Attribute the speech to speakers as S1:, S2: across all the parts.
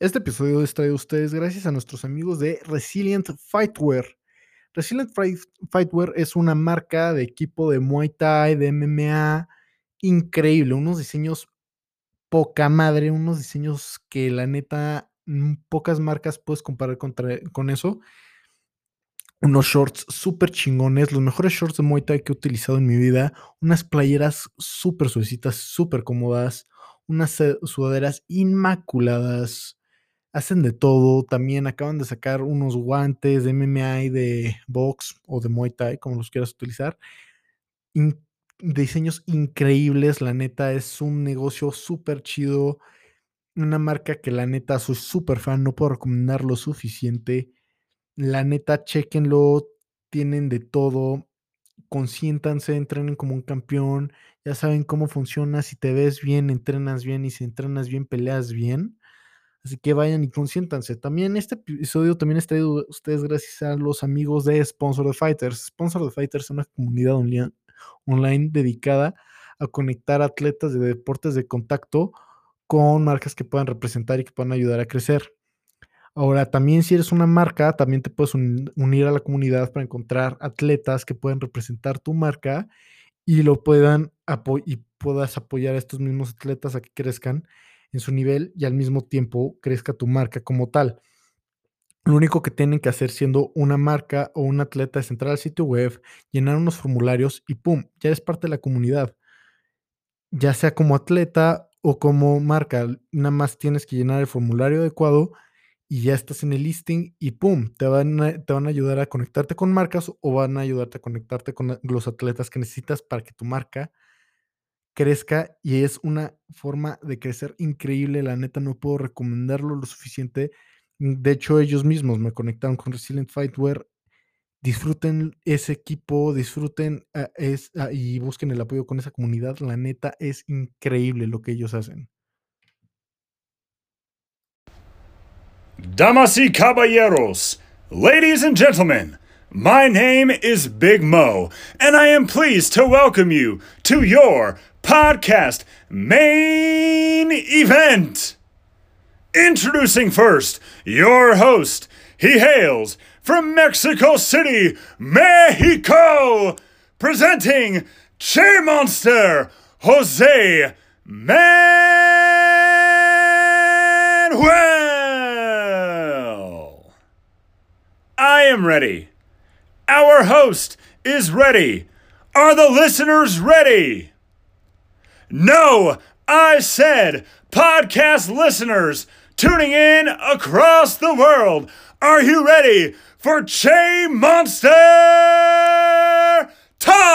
S1: Este episodio es traído a ustedes gracias a nuestros amigos de Resilient Fightwear. Resilient Fightwear es una marca de equipo de Muay Thai, de MMA, increíble, unos diseños poca madre, unos diseños que la neta mm, pocas marcas puedes comparar con eso. Unos shorts súper chingones, los mejores shorts de Muay Thai que he utilizado en mi vida, unas playeras súper suavecitas, súper cómodas, unas sudaderas inmaculadas, hacen de todo. También acaban de sacar unos guantes de MMA de box o de Muay Thai, como los quieras utilizar. diseños increíbles, la neta, es un negocio súper chido. Una marca que la neta soy súper fan, no puedo recomendar lo suficiente. La neta, chequenlo, tienen de todo. Consiéntanse, entrenen como un campeón. Ya saben cómo funciona. Si te ves bien, entrenas bien. Y si entrenas bien, peleas bien. Así que vayan y consiéntanse. También este episodio también está traído ustedes gracias a los amigos de Sponsor the Fighters. Sponsor the Fighters es una comunidad online dedicada a conectar atletas de deportes de contacto con marcas que puedan representar y que puedan ayudar a crecer. Ahora, también si eres una marca, también te puedes unir a la comunidad para encontrar atletas que puedan representar tu marca y lo puedan y puedas apoyar a estos mismos atletas a que crezcan en su nivel y al mismo tiempo crezca tu marca como tal. Lo único que tienen que hacer siendo una marca o un atleta es entrar al sitio web, llenar unos formularios y ¡pum! Ya eres parte de la comunidad. Ya sea como atleta o como marca, nada más tienes que llenar el formulario adecuado y ya estás en el listing y ¡pum! Te van a, te van a ayudar a conectarte con marcas o van a ayudarte a conectarte con los atletas que necesitas para que tu marca crezca y es una forma de crecer increíble. La neta, no puedo recomendarlo lo suficiente. Mm, de hecho, ellos mismos me conectaron con Resilient Fightwear. Disfruten ese equipo, disfruten ah, ah, y busquen el apoyo con esa comunidad. La neta, es increíble lo que ellos hacen.
S2: Damas y caballeros, ladies and gentlemen. My name is Big Mo, and I am pleased to welcome you to your podcast main event. Introducing first your host. He hails from Mexico City, Mexico, presenting Che Monster, Jose Manuel. I am ready. Our host is ready. Are the listeners ready? No, I said podcast listeners tuning in across the world. Are you ready for Che Monster Talks?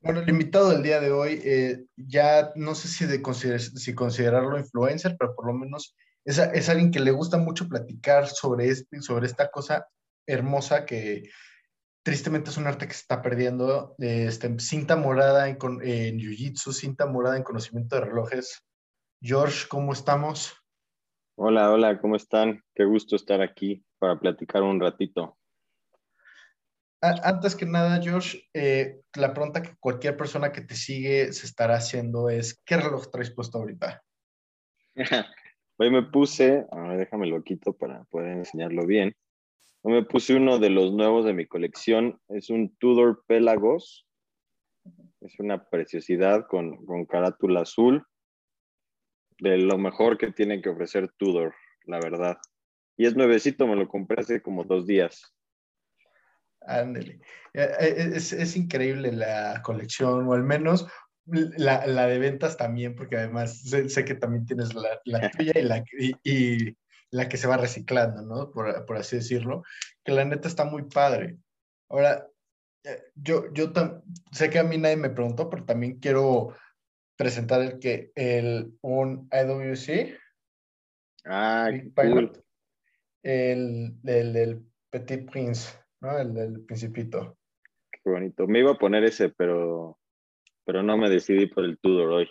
S1: Bueno, el invitado del día de hoy, eh, ya no sé si, de si considerarlo influencer, pero por lo menos es, es, alguien que le gusta mucho platicar sobre, este, sobre esta cosa hermosa que tristemente es un arte que se está perdiendo. Este, cinta morada en, en Jiu-Jitsu, cinta morada en conocimiento de relojes. George, ¿cómo estamos?
S3: Hola, hola, ¿cómo están? Qué gusto estar aquí para platicar un ratito.
S1: Antes que nada, George, eh, la pregunta que cualquier persona que te sigue se estará haciendo es, ¿qué reloj traes puesto ahorita?
S3: Hoy me puse, a ver, déjame lo quito para poder enseñarlo bien. Me puse uno de los nuevos de mi colección. Es un Tudor Pelagos. Es una preciosidad con, con carátula azul. De lo mejor que tiene que ofrecer Tudor, la verdad. Y es nuevecito, me lo compré hace como dos días.
S1: Ándale. Eh, eh, es, es, increíble la colección, o al menos la, la de ventas también, porque además sé, que también tienes la, la tuya y la, y, la que se va reciclando, ¿no? Por, por, así decirlo, que la neta está muy padre. Ahora, eh, yo, yo sé que a mí nadie me preguntó, pero también quiero presentar el que, el, un IWC.
S3: Ah, cool.
S1: el, el, el, Petit Prince, ¿no? El del Principito.
S3: Qué bonito. Me iba a poner ese, pero, pero no me decidí por el Tudor hoy.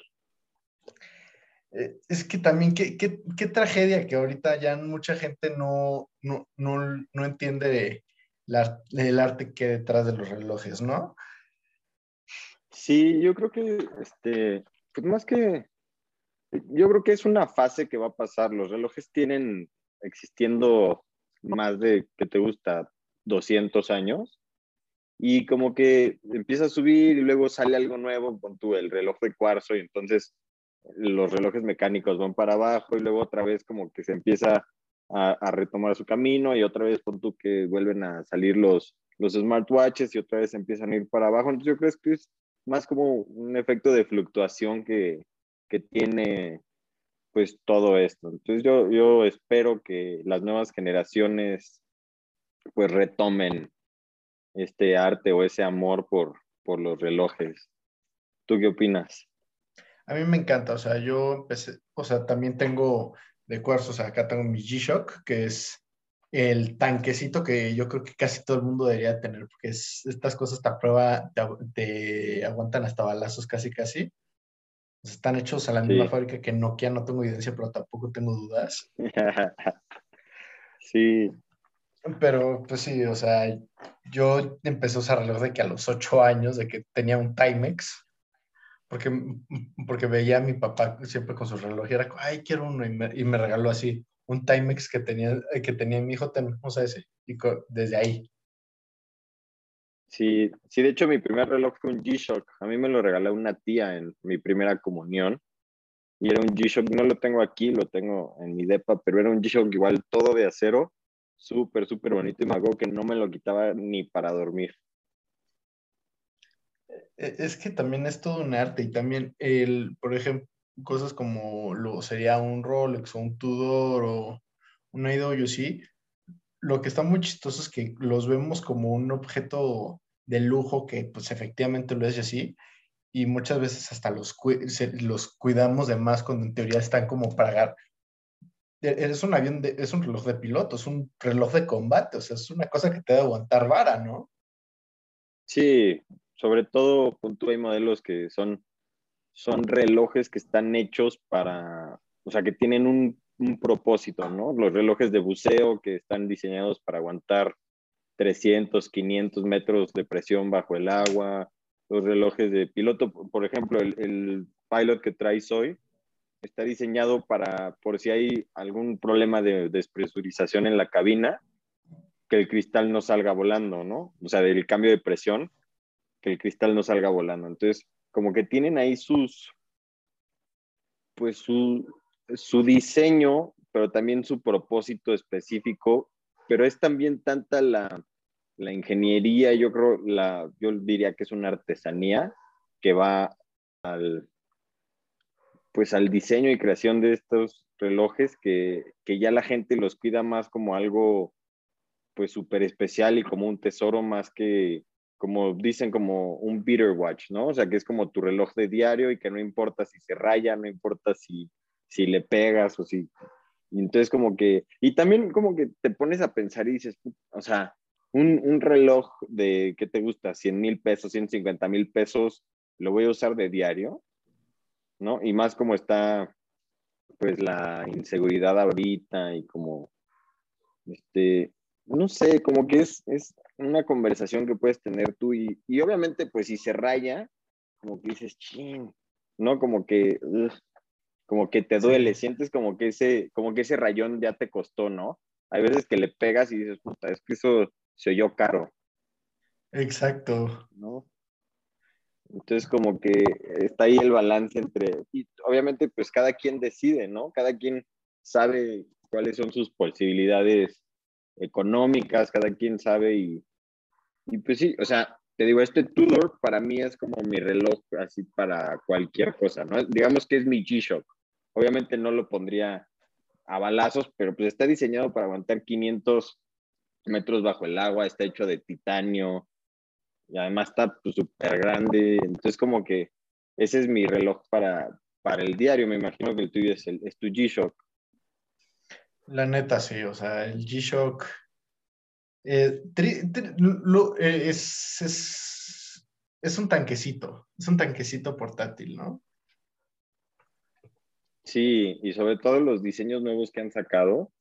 S1: Eh, es que también, qué, qué, qué, tragedia que ahorita ya mucha gente no, no, no, no entiende el arte que hay detrás de los relojes, ¿no?
S3: Sí, yo creo que, este, pues más que, yo creo que es una fase que va a pasar. Los relojes tienen existiendo más de, que te gusta? 200 años. Y como que empieza a subir y luego sale algo nuevo con tu el reloj de cuarzo y entonces los relojes mecánicos van para abajo y luego otra vez como que se empieza a, retomar su camino y otra vez pon tú que vuelven a salir los, los smartwatches y otra vez empiezan a ir para abajo. Entonces yo creo que es más como un efecto de fluctuación que, que tiene pues todo esto. Entonces yo, yo espero que las nuevas generaciones pues retomen este arte o ese amor por, por los relojes. ¿Tú qué opinas?
S1: A mí me encanta, o sea, yo empecé, o sea, también tengo de cuarzo, o sea, acá tengo mi G-Shock, que es el tanquecito que yo creo que casi todo el mundo debería tener, porque estas cosas te, prueba, te, aguantan hasta balazos casi casi. están hechos a la misma fábrica que Nokia, no tengo evidencia, pero tampoco tengo dudas.
S3: sí.
S1: Pero pues sí, o sea, yo empecé a usar reloj de que a los ocho años, de que tenía un Timex, porque, porque veía a mi papá siempre con su reloj y era, ay, quiero uno, y me, y me regaló así un Timex que tenía, que tenía mi hijo, tenemos ese, y desde ahí.
S3: Sí, sí, de hecho mi primer reloj fue un G-Shock. A mí me lo regaló una tía en mi primera comunión. Y era un G-Shock, no lo tengo aquí, lo tengo en mi depa, pero era un G-Shock igual todo de acero, súper, súper bonito y me acuerdo que no me lo quitaba ni para dormir.
S1: E, es que también es todo un arte y también el, por ejemplo, cosas como lo sería un Rolex o un Tudor o un IWC, lo que está muy chistoso es que los vemos como un objeto de lujo que pues efectivamente lo es así y muchas veces hasta los, los cuidamos de más cuando en teoría están como para e, es un avión es un reloj de piloto, es un reloj de combate, o sea, es una cosa que te debe aguantar vara, ¿no?
S3: Sí, sobre todo punto hay modelos que son son relojes que están hechos para, o sea, que tienen un, propósito, ¿no? Los relojes de buceo que están diseñados para aguantar 300, 500 metros de presión bajo el agua, los relojes de piloto, por ejemplo, el, el pilot que traes hoy está diseñado para, por si hay algún problema de despresurización en la cabina, que el cristal no salga volando, ¿no? O sea, del cambio de presión, que el cristal no salga volando. Entonces, como que tienen ahí sus, pues su, diseño, pero también su propósito específico, pero es también tanta la, la ingeniería, yo creo, la, yo diría que es una artesanía que va al, pues al diseño y creación de estos relojes que, que ya la gente los cuida más como algo pues súper especial y como un tesoro más que como dicen, como un beater watch, ¿no? O sea, que es como tu reloj de diario y que no importa si se raya, no importa si, si le pegas o si... Y entonces como que, y también como que te pones a pensar y dices, o sea, un, un reloj de, ¿qué te gusta? 100 mil pesos, 150 mil pesos, lo voy a usar de diario, ¿no? Y más como está, pues, la inseguridad ahorita y como, este, no sé, como que es, es una conversación que puedes tener tú y, y obviamente pues si se raya, como que dices, chin, ¿no? Como que, como que te duele, sientes como que, ese, como que ese rayón ya te costó, ¿no? Hay veces que le pegas y dices, puta, es que eso se oyó caro.
S1: Exacto.
S3: ¿No? Entonces como que está ahí el balance entre, y obviamente pues cada quien decide, ¿no? Cada quien sabe cuáles son sus posibilidades económicas, cada quien sabe y, y pues sí, o sea, te digo, este Tudor para mí es como mi reloj así para cualquier cosa, ¿no? Digamos que es mi G-Shock. Obviamente no lo pondría a balazos, pero pues está diseñado para aguantar 500 metros bajo el agua, está hecho de titanio y además está pues, súper grande. Entonces como que ese es mi reloj para, para el diario. Me imagino que el tuyo es, el, es tu G-Shock.
S1: La neta, sí, o sea, el G-Shock eh, eh, es, es, un tanquecito, es un tanquecito portátil, ¿no?
S3: Sí, y sobre todo los diseños nuevos que han sacado,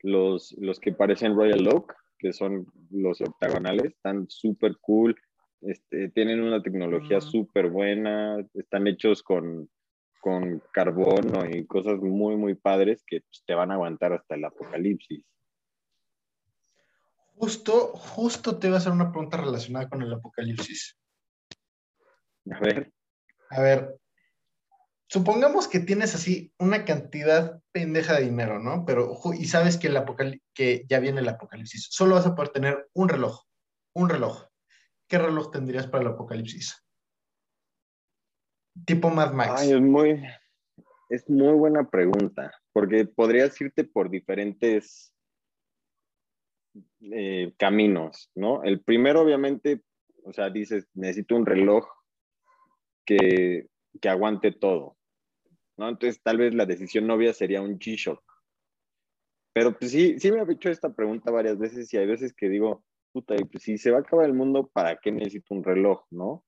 S3: los, los que parecen Royal Oak, que son los octagonales, están súper cool, este, tienen una tecnología súper buena, están hechos con, con carbono y cosas muy, muy padres que pues, te van a aguantar hasta el apocalipsis.
S1: Justo, justo te iba a hacer una pregunta relacionada con el apocalipsis.
S3: A ver.
S1: A ver, supongamos que tienes así una cantidad pendeja de dinero, ¿no? Pero, y sabes que, el que ya viene el apocalipsis. Solo vas a poder tener un reloj. Un reloj. ¿Qué reloj tendrías para el apocalipsis? Tipo Mad Max.
S3: Ay, es muy, es muy buena pregunta, porque podrías irte por diferentes eh, caminos, ¿no? El primero, obviamente, o sea, dices, necesito un reloj que, que aguante todo, ¿no? Entonces, tal vez la decisión novia sería un G-Shock. Pero pues sí, sí me ha hecho esta pregunta varias veces y hay veces que digo, puta, y pues si se va a acabar el mundo, ¿para qué necesito un reloj, no?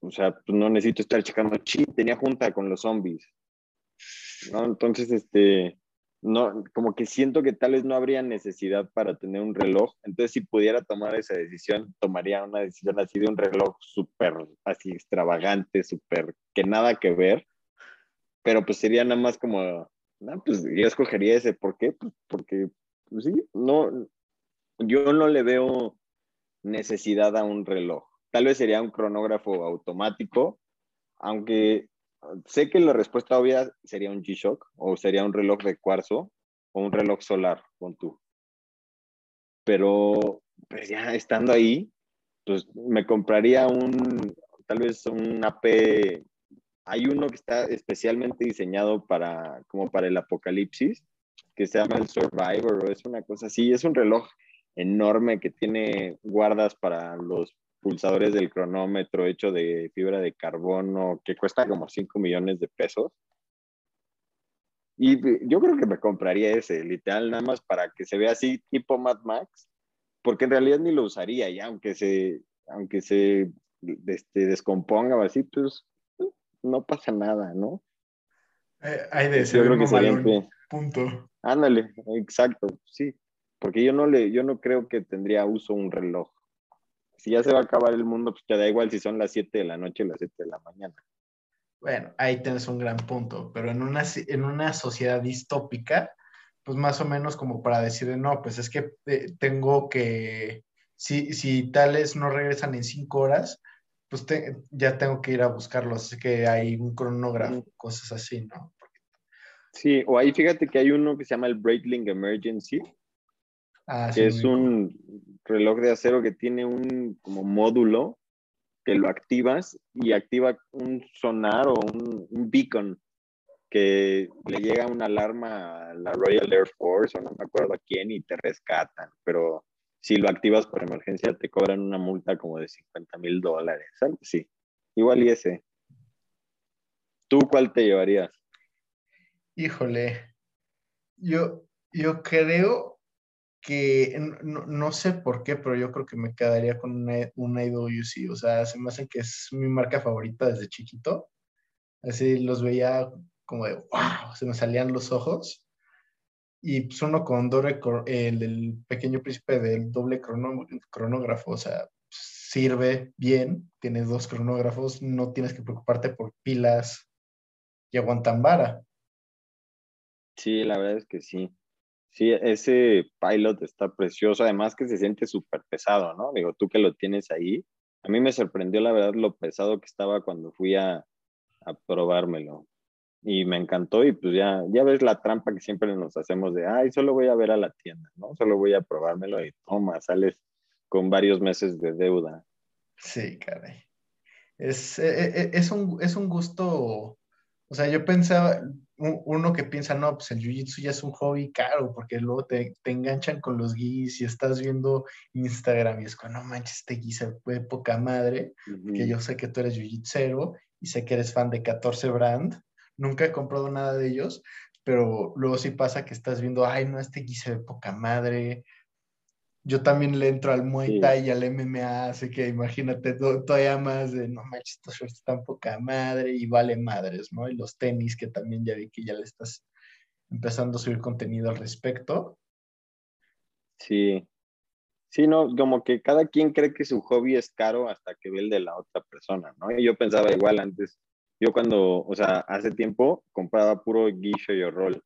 S3: O sea, pues no necesito estar checando, chi, tenía junta con los zombies. ¿No? Entonces, este, no, como que siento que tal vez no habría necesidad para tener un reloj. Entonces, si pudiera tomar esa decisión, tomaría una decisión así de un reloj súper, así extravagante, súper, que nada que ver. Pero pues sería nada más como, no, pues yo escogería ese. ¿Por qué? Pues porque, pues, sí, no, yo no le veo necesidad a un reloj. Tal vez sería un cronógrafo automático, aunque sé que la respuesta obvia sería un G-Shock o sería un reloj de cuarzo o un reloj solar, con tú. Pero pues ya estando ahí, pues me compraría un, tal vez un AP. Hay uno que está especialmente diseñado para, como para el apocalipsis, que se llama el Survivor, o es una cosa así. Es un reloj enorme que tiene guardas para los pulsadores del cronómetro hecho de fibra de carbono que cuesta como 5 millones de pesos. Y yo creo que me compraría ese, literal, nada más para que se vea así tipo Mad Max, porque en realidad ni lo usaría ya, aunque se, aunque se este, descomponga o así, pues no pasa nada, ¿no?
S1: Eh, hay de ese, yo creo que sería punto.
S3: Ándale, exacto, sí, porque yo no le, yo no creo que tendría uso un reloj si ya se va a acabar el mundo, pues te da igual si son las 7 de la noche o las 7 de la mañana.
S1: Bueno, ahí tienes un gran punto, pero en una, en una sociedad distópica, pues más o menos como para decir, no, pues es que eh, tengo que, si, si tales no regresan en 5 horas, pues ya tengo que ir a buscarlos, así que hay un cronógrafo, cosas así, ¿no?
S3: Sí, o ahí fíjate que hay uno que se llama el Breitling Emergency, Ah, que es un reloj de acero que tiene un como módulo que lo activas y activa un sonar o un, beacon que le llega una alarma a la Royal Air Force o no me acuerdo a quién y te rescatan, pero si lo activas por emergencia te cobran una multa como de 50 mil dólares, Sí, igual y ese. ¿Tú cuál te llevarías?
S1: Híjole, yo, yo creo que no, sé por qué, pero yo creo que me quedaría con una, una IWC. O sea, se me hace que es mi marca favorita desde chiquito. Así los veía como de wow, se me salían los ojos. Y pues uno con doble, el del pequeño príncipe del doble cronógrafo, o sea, sirve bien, tienes dos cronógrafos, no tienes que preocuparte por pilas y aguantan vara.
S3: Sí, la verdad es que sí. Sí, ese pilot está precioso, además que se siente súper pesado, ¿no? Digo, tú que lo tienes ahí, a mí me sorprendió la verdad lo pesado que estaba cuando fui a, a probármelo. Y me encantó y pues ya, ya ves la trampa que siempre nos hacemos de, ay, solo voy a ver a la tienda, ¿no? Solo voy a probármelo y toma, sales con varios meses de deuda.
S1: Sí, caray. Es, e, e, es, un, es un gusto, o sea, yo pensaba, uno que piensa, no, pues el jiu-jitsu ya es un hobby caro, porque luego te, te enganchan con los guis y estás viendo Instagram y es como, no manches, este gui se fue poca madre, que yo sé que tú eres jiu-jitsero y sé que eres fan de 14 Brand. Nunca he comprado nada de ellos, pero luego sí pasa que estás viendo, ay, no, este gui se ve poca madre, yo también le entro al Muay Thai y al MMA, así que imagínate todavía más de, no manches, estos shorts están poca madre y vale madres, ¿no? Y los tenis, que también ya vi que ya le estás empezando a subir contenido al respecto.
S3: Sí, sí, no, como que cada quien cree que su hobby es caro hasta que ve el de la otra persona, ¿no? Y yo pensaba igual antes, Yo cuando, o sea, hace tiempo compraba puro guicho y roll,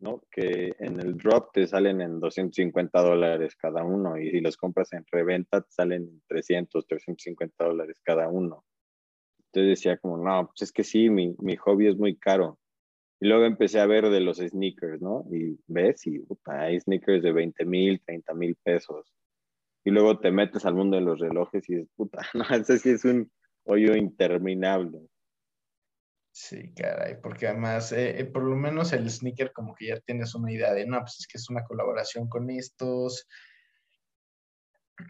S3: ¿no? Que en el drop te salen en 250 dólares cada uno y si los compras en reventa salen en 300, 350 dólares cada uno. Entonces decía como, no, pues es que sí, mi, mi hobby es muy caro. Y luego empecé a ver de los sneakers, ¿no? Y ves, y puta, hay sneakers de 20 mil, 30 mil pesos. Y luego te metes al mundo de los relojes y es puta, no, ese sí es un hoyo interminable.
S4: Sí, caray, porque además, eh, eh, por lo menos el sneaker como que ya tienes una idea de, no, pues es que es una colaboración con estos.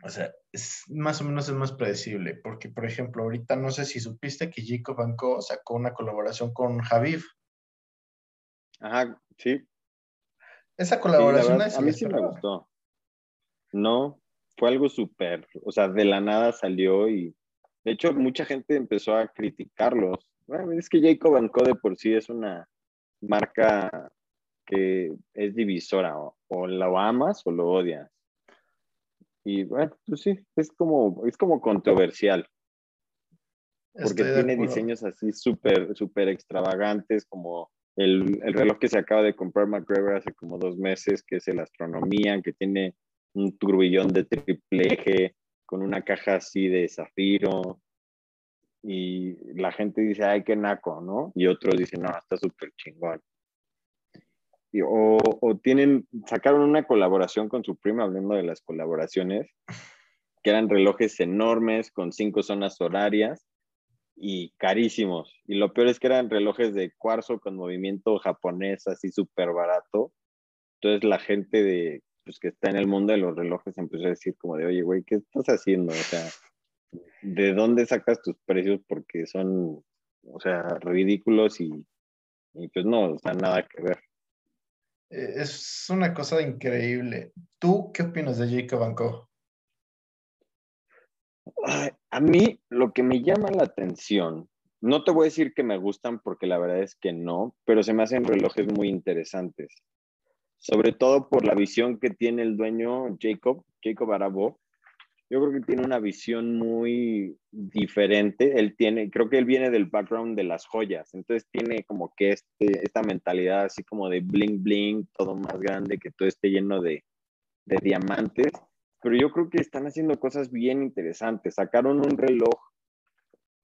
S4: O sea, es, más o menos es más predecible, porque por ejemplo, ahorita no sé si supiste que Jacob Banco sacó una colaboración con Javiv.
S3: Ajá, sí.
S4: Esa colaboración
S3: a mí sí me gustó. No, fue algo súper, o sea, de la nada salió y de hecho mucha gente empezó a criticarlos. Bueno, es que Jacob Banco de por sí es una marca que es divisora, o, o lo amas o lo odias. Y bueno, pues sí, es como, es como controversial. Porque tiene diseños así súper, súper extravagantes, como el, el, reloj que se acaba de comprar McGregor hace como dos meses, que es el Astronomía, que tiene un turbillón de triple eje, con una caja así de zafiro. Y la gente dice, ay, qué naco, ¿no? Y otros dicen, no, está súper chingón. Y, o, o, tienen, sacaron una colaboración con su prima, hablando de las colaboraciones, que eran relojes enormes con cinco zonas horarias y carísimos. Y lo peor es que eran relojes de cuarzo con movimiento japonés, así súper barato. Entonces la gente de, pues, que está en el mundo de los relojes empezó a decir como de, oye, güey, ¿qué estás haciendo? O sea, ¿de dónde sacas tus precios? Porque son, o sea, ridículos y, y pues no, o sea, nada que ver.
S4: Eh, es una cosa increíble. ¿Tú qué opinas de Jacob Banco?
S3: A mí lo que me llama la atención, no te voy a decir que me gustan porque la verdad es que no, pero se me hacen relojes muy interesantes. Sobre todo por la visión que tiene el dueño Jacob, Jacob Arabo. Yo creo que tiene una visión muy diferente. Él tiene, creo que él viene del background de las joyas, entonces tiene como que este, esta mentalidad así como de bling bling, todo más grande, que todo esté lleno de, de diamantes pero yo creo que están haciendo cosas bien interesantes. Sacaron un reloj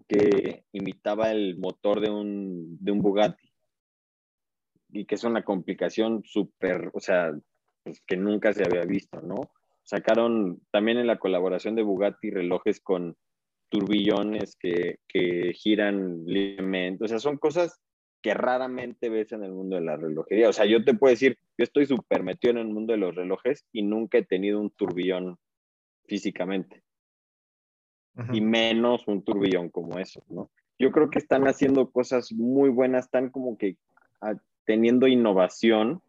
S3: que imitaba el motor de un, de un Bugatti y que es una complicación súper, o sea, pues, que nunca se había visto, ¿no? Sacaron también en la colaboración de Bugatti relojes con turbillones que, que giran libremente, o sea, son cosas que raramente ves en el mundo de la relojería. O sea, yo te puedo decir, yo estoy súper metido en el mundo de los relojes y nunca he tenido un turbillón físicamente. Y menos un turbillón como eso, ¿no? Yo creo que están haciendo cosas muy buenas, están como que teniendo innovación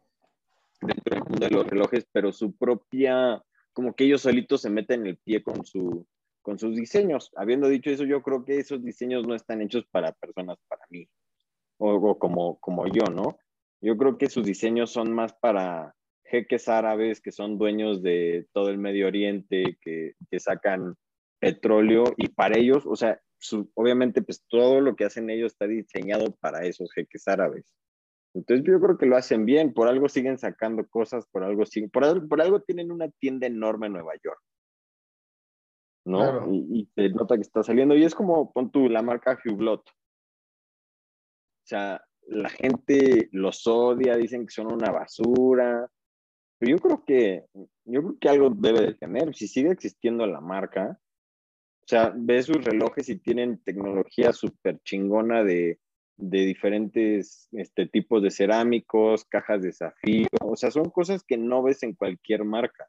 S3: dentro del mundo de los relojes, pero su propia, como que ellos solitos se meten el pie con, su, con sus diseños. Habiendo dicho eso, yo creo que esos diseños no están hechos para personas para mí o, como, como yo, ¿no? Yo creo que sus diseños son más para jeques árabes que son dueños de todo el Medio Oriente, que, que sacan petróleo y para ellos, o sea, obviamente pues todo lo que hacen ellos está diseñado para esos jeques árabes. Entonces yo creo que lo hacen bien, por algo siguen sacando cosas, por algo siguen, por, algo, por algo tienen una tienda enorme en Nueva York. ¿No? Y, y, se nota que está saliendo. Y es como, pon tú, la marca Hublot. O sea, la gente los odia, dicen que son una basura. Pero yo creo que, yo creo que algo debe de tener. Si sigue existiendo la marca, o sea, ves sus relojes y tienen tecnología súper chingona de, de diferentes este, tipos de cerámicos, cajas de zafiro. O sea, son cosas que no ves en cualquier marca.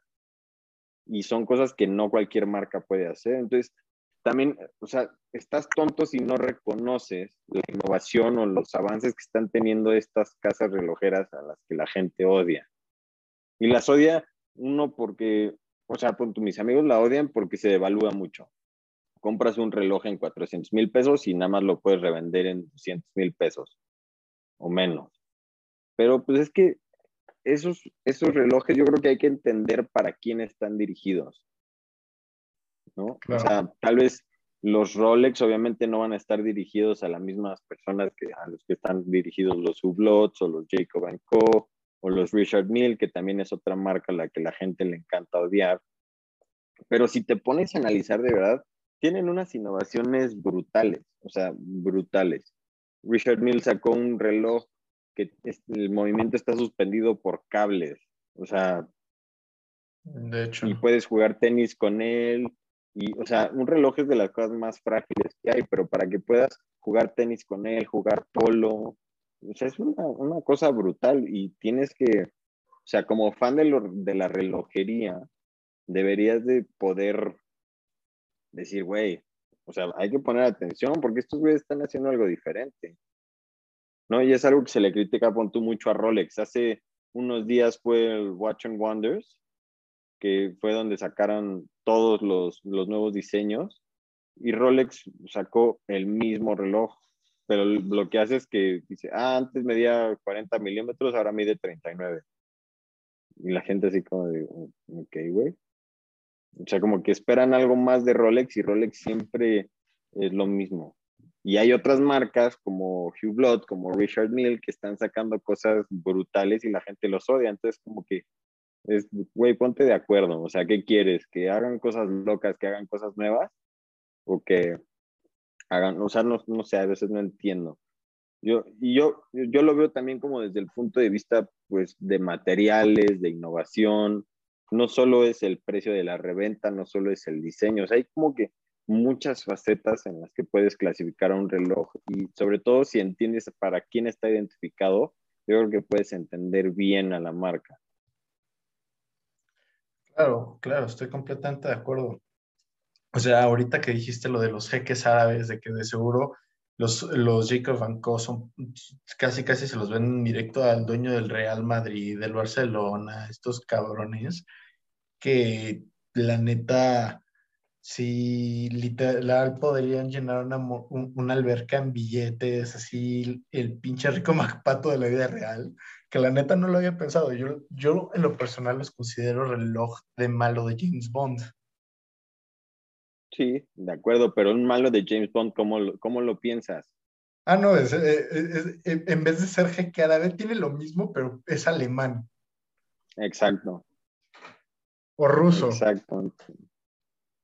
S3: Y son cosas que no cualquier marca puede hacer. Entonces, también, o sea, estás tonto si no reconoces la innovación o los avances que están teniendo estas casas relojeras a las que la gente odia. Y las odia uno porque, o sea, mis amigos la odian porque se devalúa mucho. Compras un reloj en 400 mil pesos y nada más lo puedes revender en 200 mil pesos o menos. Pero pues es que esos, esos relojes yo creo que hay que entender para quién están dirigidos. ¿no? O sea, tal vez Los Rolex obviamente no van a estar dirigidos a las mismas personas que a los que están dirigidos los Hublots o los Jacob Co. o los Richard Mille, que también es otra marca a la que la gente le encanta odiar. Pero si te pones a analizar de verdad, tienen unas innovaciones brutales, o sea, brutales. Richard Mille sacó un reloj que el movimiento está suspendido por cables, o sea,
S1: de hecho.
S3: Y puedes jugar tenis con él. Y, o sea, un reloj es de las cosas más frágiles que hay, pero para que puedas jugar tenis con él, jugar polo, o sea, es una, una cosa brutal y tienes que, o sea, como fan de, lo, de la relojería, deberías de poder decir, güey, o sea, hay que poner atención porque estos güeyes están haciendo algo diferente. ¿No? Y es algo que se le critica, mucho a Rolex. Hace unos días fue el Watch and Wonders que fue donde sacaron todos los, los nuevos diseños. Y Rolex sacó el mismo reloj, pero lo que hace es que dice, ah, antes medía 40 milímetros, ahora mide 39. Y la gente así como de, ok, güey. O sea, como que esperan algo más de Rolex y Rolex siempre es lo mismo. Y hay otras marcas como Hublot, como Richard Mille, que están sacando cosas brutales y la gente los odia. Entonces, como que es, güey, ponte de acuerdo. O sea, ¿qué quieres? ¿Que hagan cosas locas, que hagan cosas nuevas? ¿O que hagan, o sea, no, no sé, a veces no entiendo. Yo, y yo, yo lo veo también como desde el punto de vista, pues, de materiales, de innovación. No solo es el precio de la reventa, no solo es el diseño. O sea, hay como que muchas facetas en las que puedes clasificar a un reloj y sobre todo si entiendes para quién está identificado, yo creo que puedes entender bien a la marca.
S1: Claro, claro, estoy completamente de acuerdo. O sea, ahorita que dijiste lo de los jeques árabes, de que de seguro los, los Jacob Van son casi casi se los ven directo al dueño del Real Madrid, del Barcelona, estos cabrones, que la neta, sí, literal podrían llenar una, una alberca en billetes, así, el pinche rico MacPato de la vida real que la neta no lo había pensado. Yo, yo en lo personal los considero reloj de malo de James Bond.
S3: Sí, de acuerdo, pero un malo de James Bond, ¿cómo lo, cómo lo piensas?
S1: Ah, no, es, eh, en vez de ser jeque tiene lo mismo, pero es alemán.
S3: Exacto.
S1: O ruso.
S3: Exacto.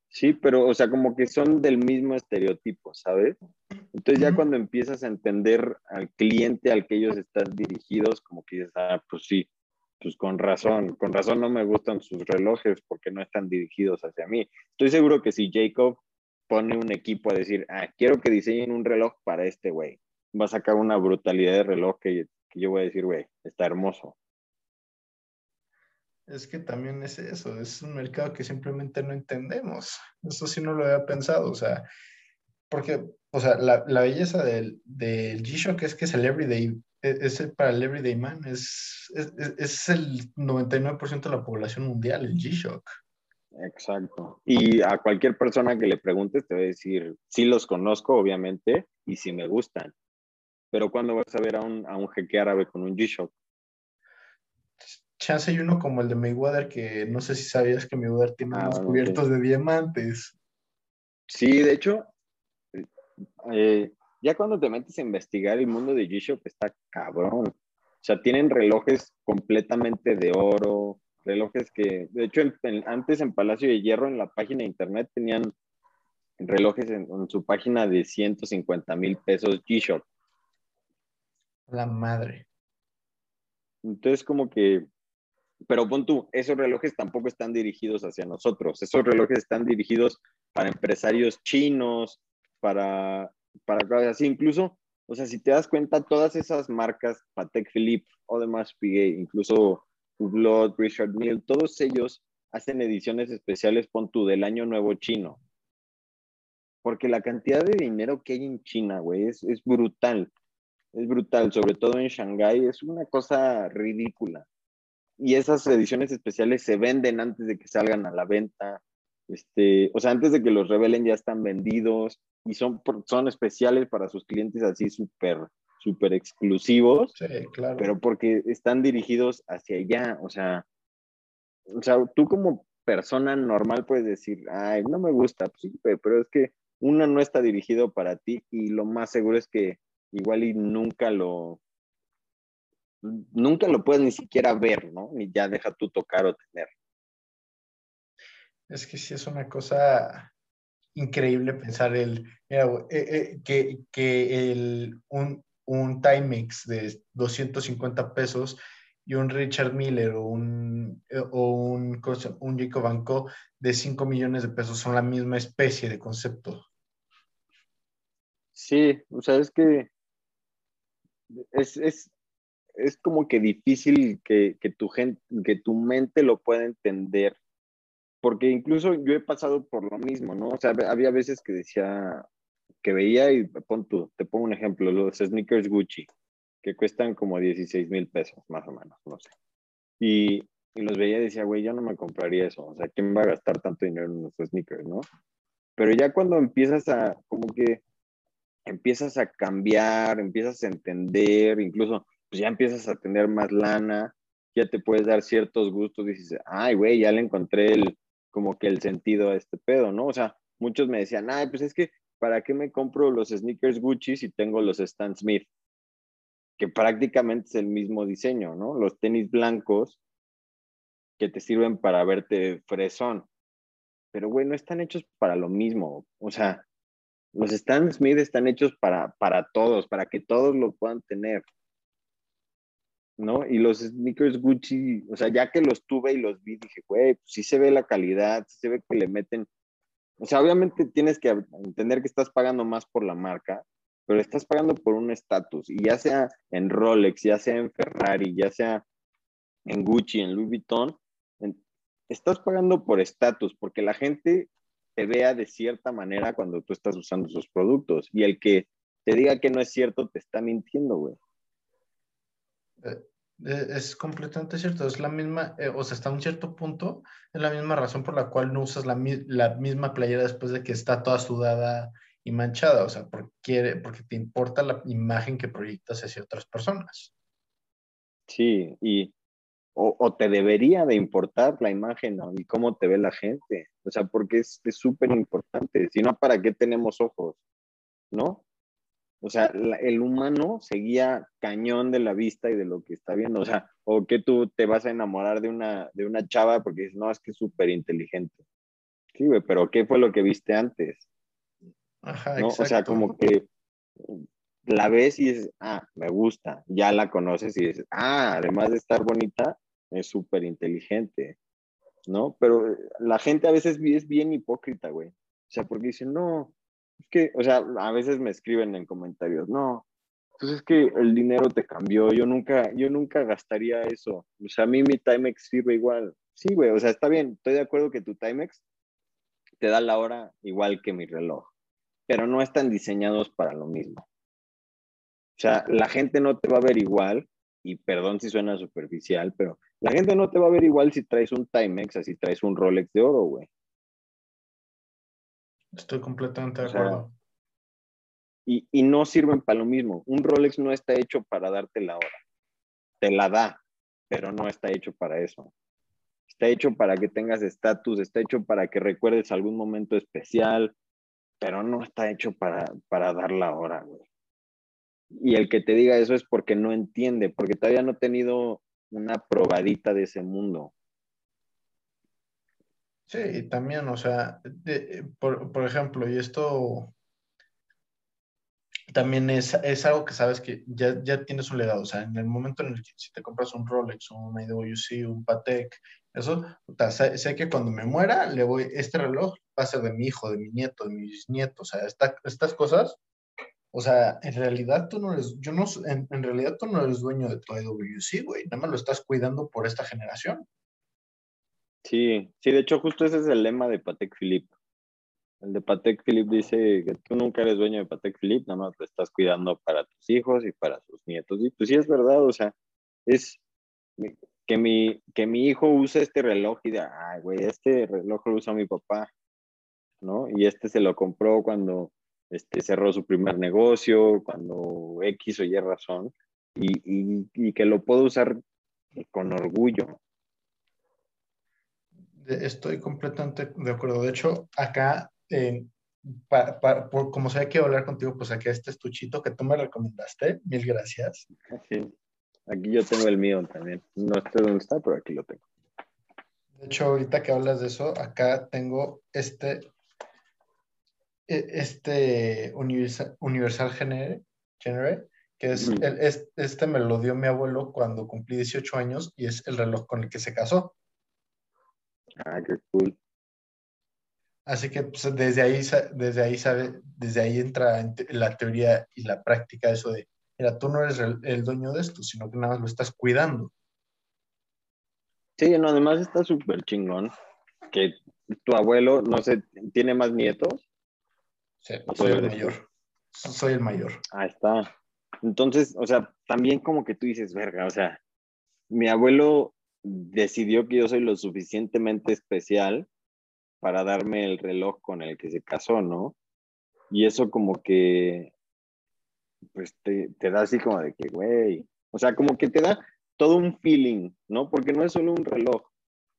S3: Sí, pero, o sea, como que son del mismo estereotipo, ¿sabes? Entonces ya cuando empiezas a entender al cliente al que ellos están dirigidos, como que dices, ah, pues sí, pues con razón, con razón no me gustan sus relojes porque no están dirigidos hacia mí. Estoy seguro que si Jacob pone un equipo a decir, ah, quiero que diseñen un reloj para este güey, va a sacar una brutalidad de reloj que, yo voy a decir, güey, está hermoso.
S1: Es que también es eso, es un mercado que simplemente no entendemos. Eso sí no lo había pensado, o sea, porque, o sea, la, belleza del, del G-Shock es que es el everyday, e, es, para el everyday man, es, es, el 99% de la población mundial, el G-Shock.
S3: Exacto. Y a cualquier persona que le preguntes te va a decir, sí los conozco, obviamente, y sí me gustan. Pero ¿cuándo vas a ver a un, a un jeque árabe con un G-Shock?
S1: chance hay uno como el de Mayweather, que no sé si sabías que Mayweather tiene ah, unos cubiertos de diamantes.
S3: Sí, de hecho, eh, ya cuando te metes a investigar el mundo de G-Shock está cabrón. O sea, tienen relojes completamente de oro, relojes que, de hecho, antes en Palacio de Hierro, en la página de internet, tenían relojes en, en su página de 150 mil pesos G-Shock.
S1: La madre.
S3: Entonces, como que pero pon tú, esos relojes tampoco están dirigidos hacia nosotros. Esos relojes están dirigidos para empresarios chinos, para, para así. Incluso, o sea, si te das cuenta, todas esas marcas, Patek Philippe, Audemars Piguet, incluso Hublot, Richard Mille, todos ellos hacen ediciones especiales, pon tú, del Año Nuevo Chino. Porque la cantidad de dinero que hay en China, güey, es, es brutal. Es brutal, sobre todo en Shanghái, es una cosa ridícula y esas ediciones especiales se venden antes de que salgan a la venta. Este, o sea, antes de que los revelen ya están vendidos y son, son especiales para sus clientes así súper, súper exclusivos.
S1: Sí, claro.
S3: Pero porque están dirigidos hacia allá. O sea, o sea, tú como persona normal puedes decir, ay, no me gusta, pues sí, pero es que una no está dirigido para ti y lo más seguro es que igual y nunca lo, nunca lo puedes ni siquiera ver, ¿no? Ni ya deja tú tocar o tener.
S1: Es que sí es una cosa increíble pensar el, eh, eh, que, que el, un, un Timex de 250 pesos y un Richard Miller o un, eh, o un, un Banco de 5 millones de pesos son la misma especie de concepto.
S3: Sí, o sea, es que es, es, es como que difícil que, que, tu que tu mente lo pueda entender, porque incluso yo he pasado por lo mismo, ¿no? O sea, había veces que decía, que veía y pon tú, te pongo un ejemplo, los sneakers Gucci, que cuestan como 16 mil pesos, más o menos, no sé. Y, los veía y decía, güey, yo no me compraría eso, o sea, ¿quién va a gastar tanto dinero en unos sneakers, no? Pero ya cuando empiezas a, como que empiezas a cambiar, empiezas a entender, incluso pues ya empiezas a tener más lana, ya te puedes dar ciertos gustos, dices, ay, güey, ya le encontré el, como que el sentido a este pedo, ¿no? O sea, muchos me decían, ay, pues es que, ¿para qué me compro los sneakers Gucci si tengo los Stan Smith? Que prácticamente es el mismo diseño, ¿no? Los tenis blancos que te sirven para verte fresón. Pero, güey, no están hechos para lo mismo. O sea, los Stan Smith están hechos para, para todos, para que todos lo puedan tener. ¿No? Y los sneakers Gucci, o sea, ya que los tuve y los vi, dije, güey, pues sí se ve la calidad, se ve que le meten. O sea, obviamente tienes que entender que estás pagando más por la marca, pero estás pagando por un estatus. Y ya sea en Rolex, ya sea en Ferrari, ya sea en Gucci, en Louis Vuitton, estás pagando por estatus, porque la gente te vea de cierta manera cuando tú estás usando sus productos. Y el que te diga que no es cierto, te está mintiendo, güey.
S1: Eh, eh, es completamente cierto, es la misma, eh, o sea, hasta un cierto punto, es la misma razón por la cual no usas la, la, misma playera después de que está toda sudada y manchada, o sea, porque, porque te importa la imagen que proyectas hacia otras personas.
S3: Sí, y o, te debería de importar la imagen y cómo te ve la gente. O sea, porque es súper importante. Si no, ¿para qué tenemos ojos? ¿No? O sea, el humano seguía cañón de la vista y de lo que está viendo. O sea, o que tú te vas a enamorar de una, de una chava porque dices, no, es que es súper inteligente. Sí, güey, pero ¿qué fue lo que viste antes?
S1: Ajá,
S3: ¿no? O sea, como que la ves y dices, ah, me gusta, ya la conoces y dices, ah, además de estar bonita, es súper inteligente, ¿no? Pero eh, la gente a veces es bien hipócrita, güey. O sea, porque dicen, no, es que, o sea, a veces me escriben en comentarios, no, pues es que el dinero te cambió, yo nunca, yo nunca gastaría eso. O sea, a mí mi Timex sirve igual. Sí, güey, o sea, está bien, estoy de acuerdo que tu Timex te da la hora igual que mi reloj, pero no están diseñados para lo mismo. O sea, la gente no te va a ver igual, y perdón si suena superficial, pero la gente no te va a ver igual si traes un Timex, así traes un Rolex de oro, güey.
S1: Estoy completamente de acuerdo.
S3: y, y, no sirven para lo mismo. Un Rolex no está hecho para darte la hora. Te la da, pero no está hecho para eso. Está hecho para que tengas estatus, está hecho para que recuerdes algún momento especial, pero no está hecho para, para dar la hora, güey. Y el que te diga eso es porque no entiende, porque todavía no ha tenido una probadita de ese mundo.
S1: Sí, también, o sea, por, por, ejemplo, y esto también es, es, algo que sabes que ya, ya tienes un legado, o sea, en el momento en el que si te compras un Rolex, un IWC, un Patek, eso, sé, sé, que cuando me muera, le voy, este reloj va a ser de mi hijo, de mi nieto, de mis nietos, o sea, estas cosas o sea, en realidad tú no eres, yo no, en, en realidad tú no eres dueño de tu IWC, güey. Nada más lo estás cuidando por esta generación.
S3: Sí, sí, de hecho justo ese es el lema de Patek Philippe. El de Patek Philippe dice que tú nunca eres dueño de Patek Philippe, nada más lo estás cuidando para tus hijos y para sus nietos. Y pues sí es verdad, o sea, es que mi, que mi hijo use este reloj y diga, ay, güey, este reloj lo usa mi papá, ¿no? Y este se lo compró cuando este, cerró su primer negocio, cuando X o Y razón, y, que lo puedo usar con orgullo.
S1: Estoy completamente de acuerdo. De hecho, acá, como sabía que hablar contigo, pues aquí este estuchito que tú me recomendaste. Mil gracias.
S3: Aquí yo tengo el mío también. No sé dónde está, pero aquí lo tengo.
S1: De hecho, ahorita que hablas de eso, acá tengo este, e, este Universal, Universal Genere, que es, este me lo dio mi abuelo cuando cumplí 18 años y es el reloj con el que se casó.
S3: Ah, qué cool.
S1: Así que pues, desde ahí, desde ahí sabe, desde ahí entra la teoría y la práctica eso de, mira, tú no eres el, dueño de esto, sino que nada más lo estás cuidando.
S3: Sí, no, además está súper chingón que tu abuelo, no sé, ¿tiene más nietos?
S1: Sí, soy el mayor. Soy el mayor.
S3: Ahí está. Entonces, o sea, también como que tú dices, verga, o sea, mi abuelo decidió que yo soy lo suficientemente especial para darme el reloj con el que se casó, ¿no? Y eso como que, pues te, te da así como de que, güey, o sea, como que te da todo un feeling, ¿no? Porque no es solo un reloj,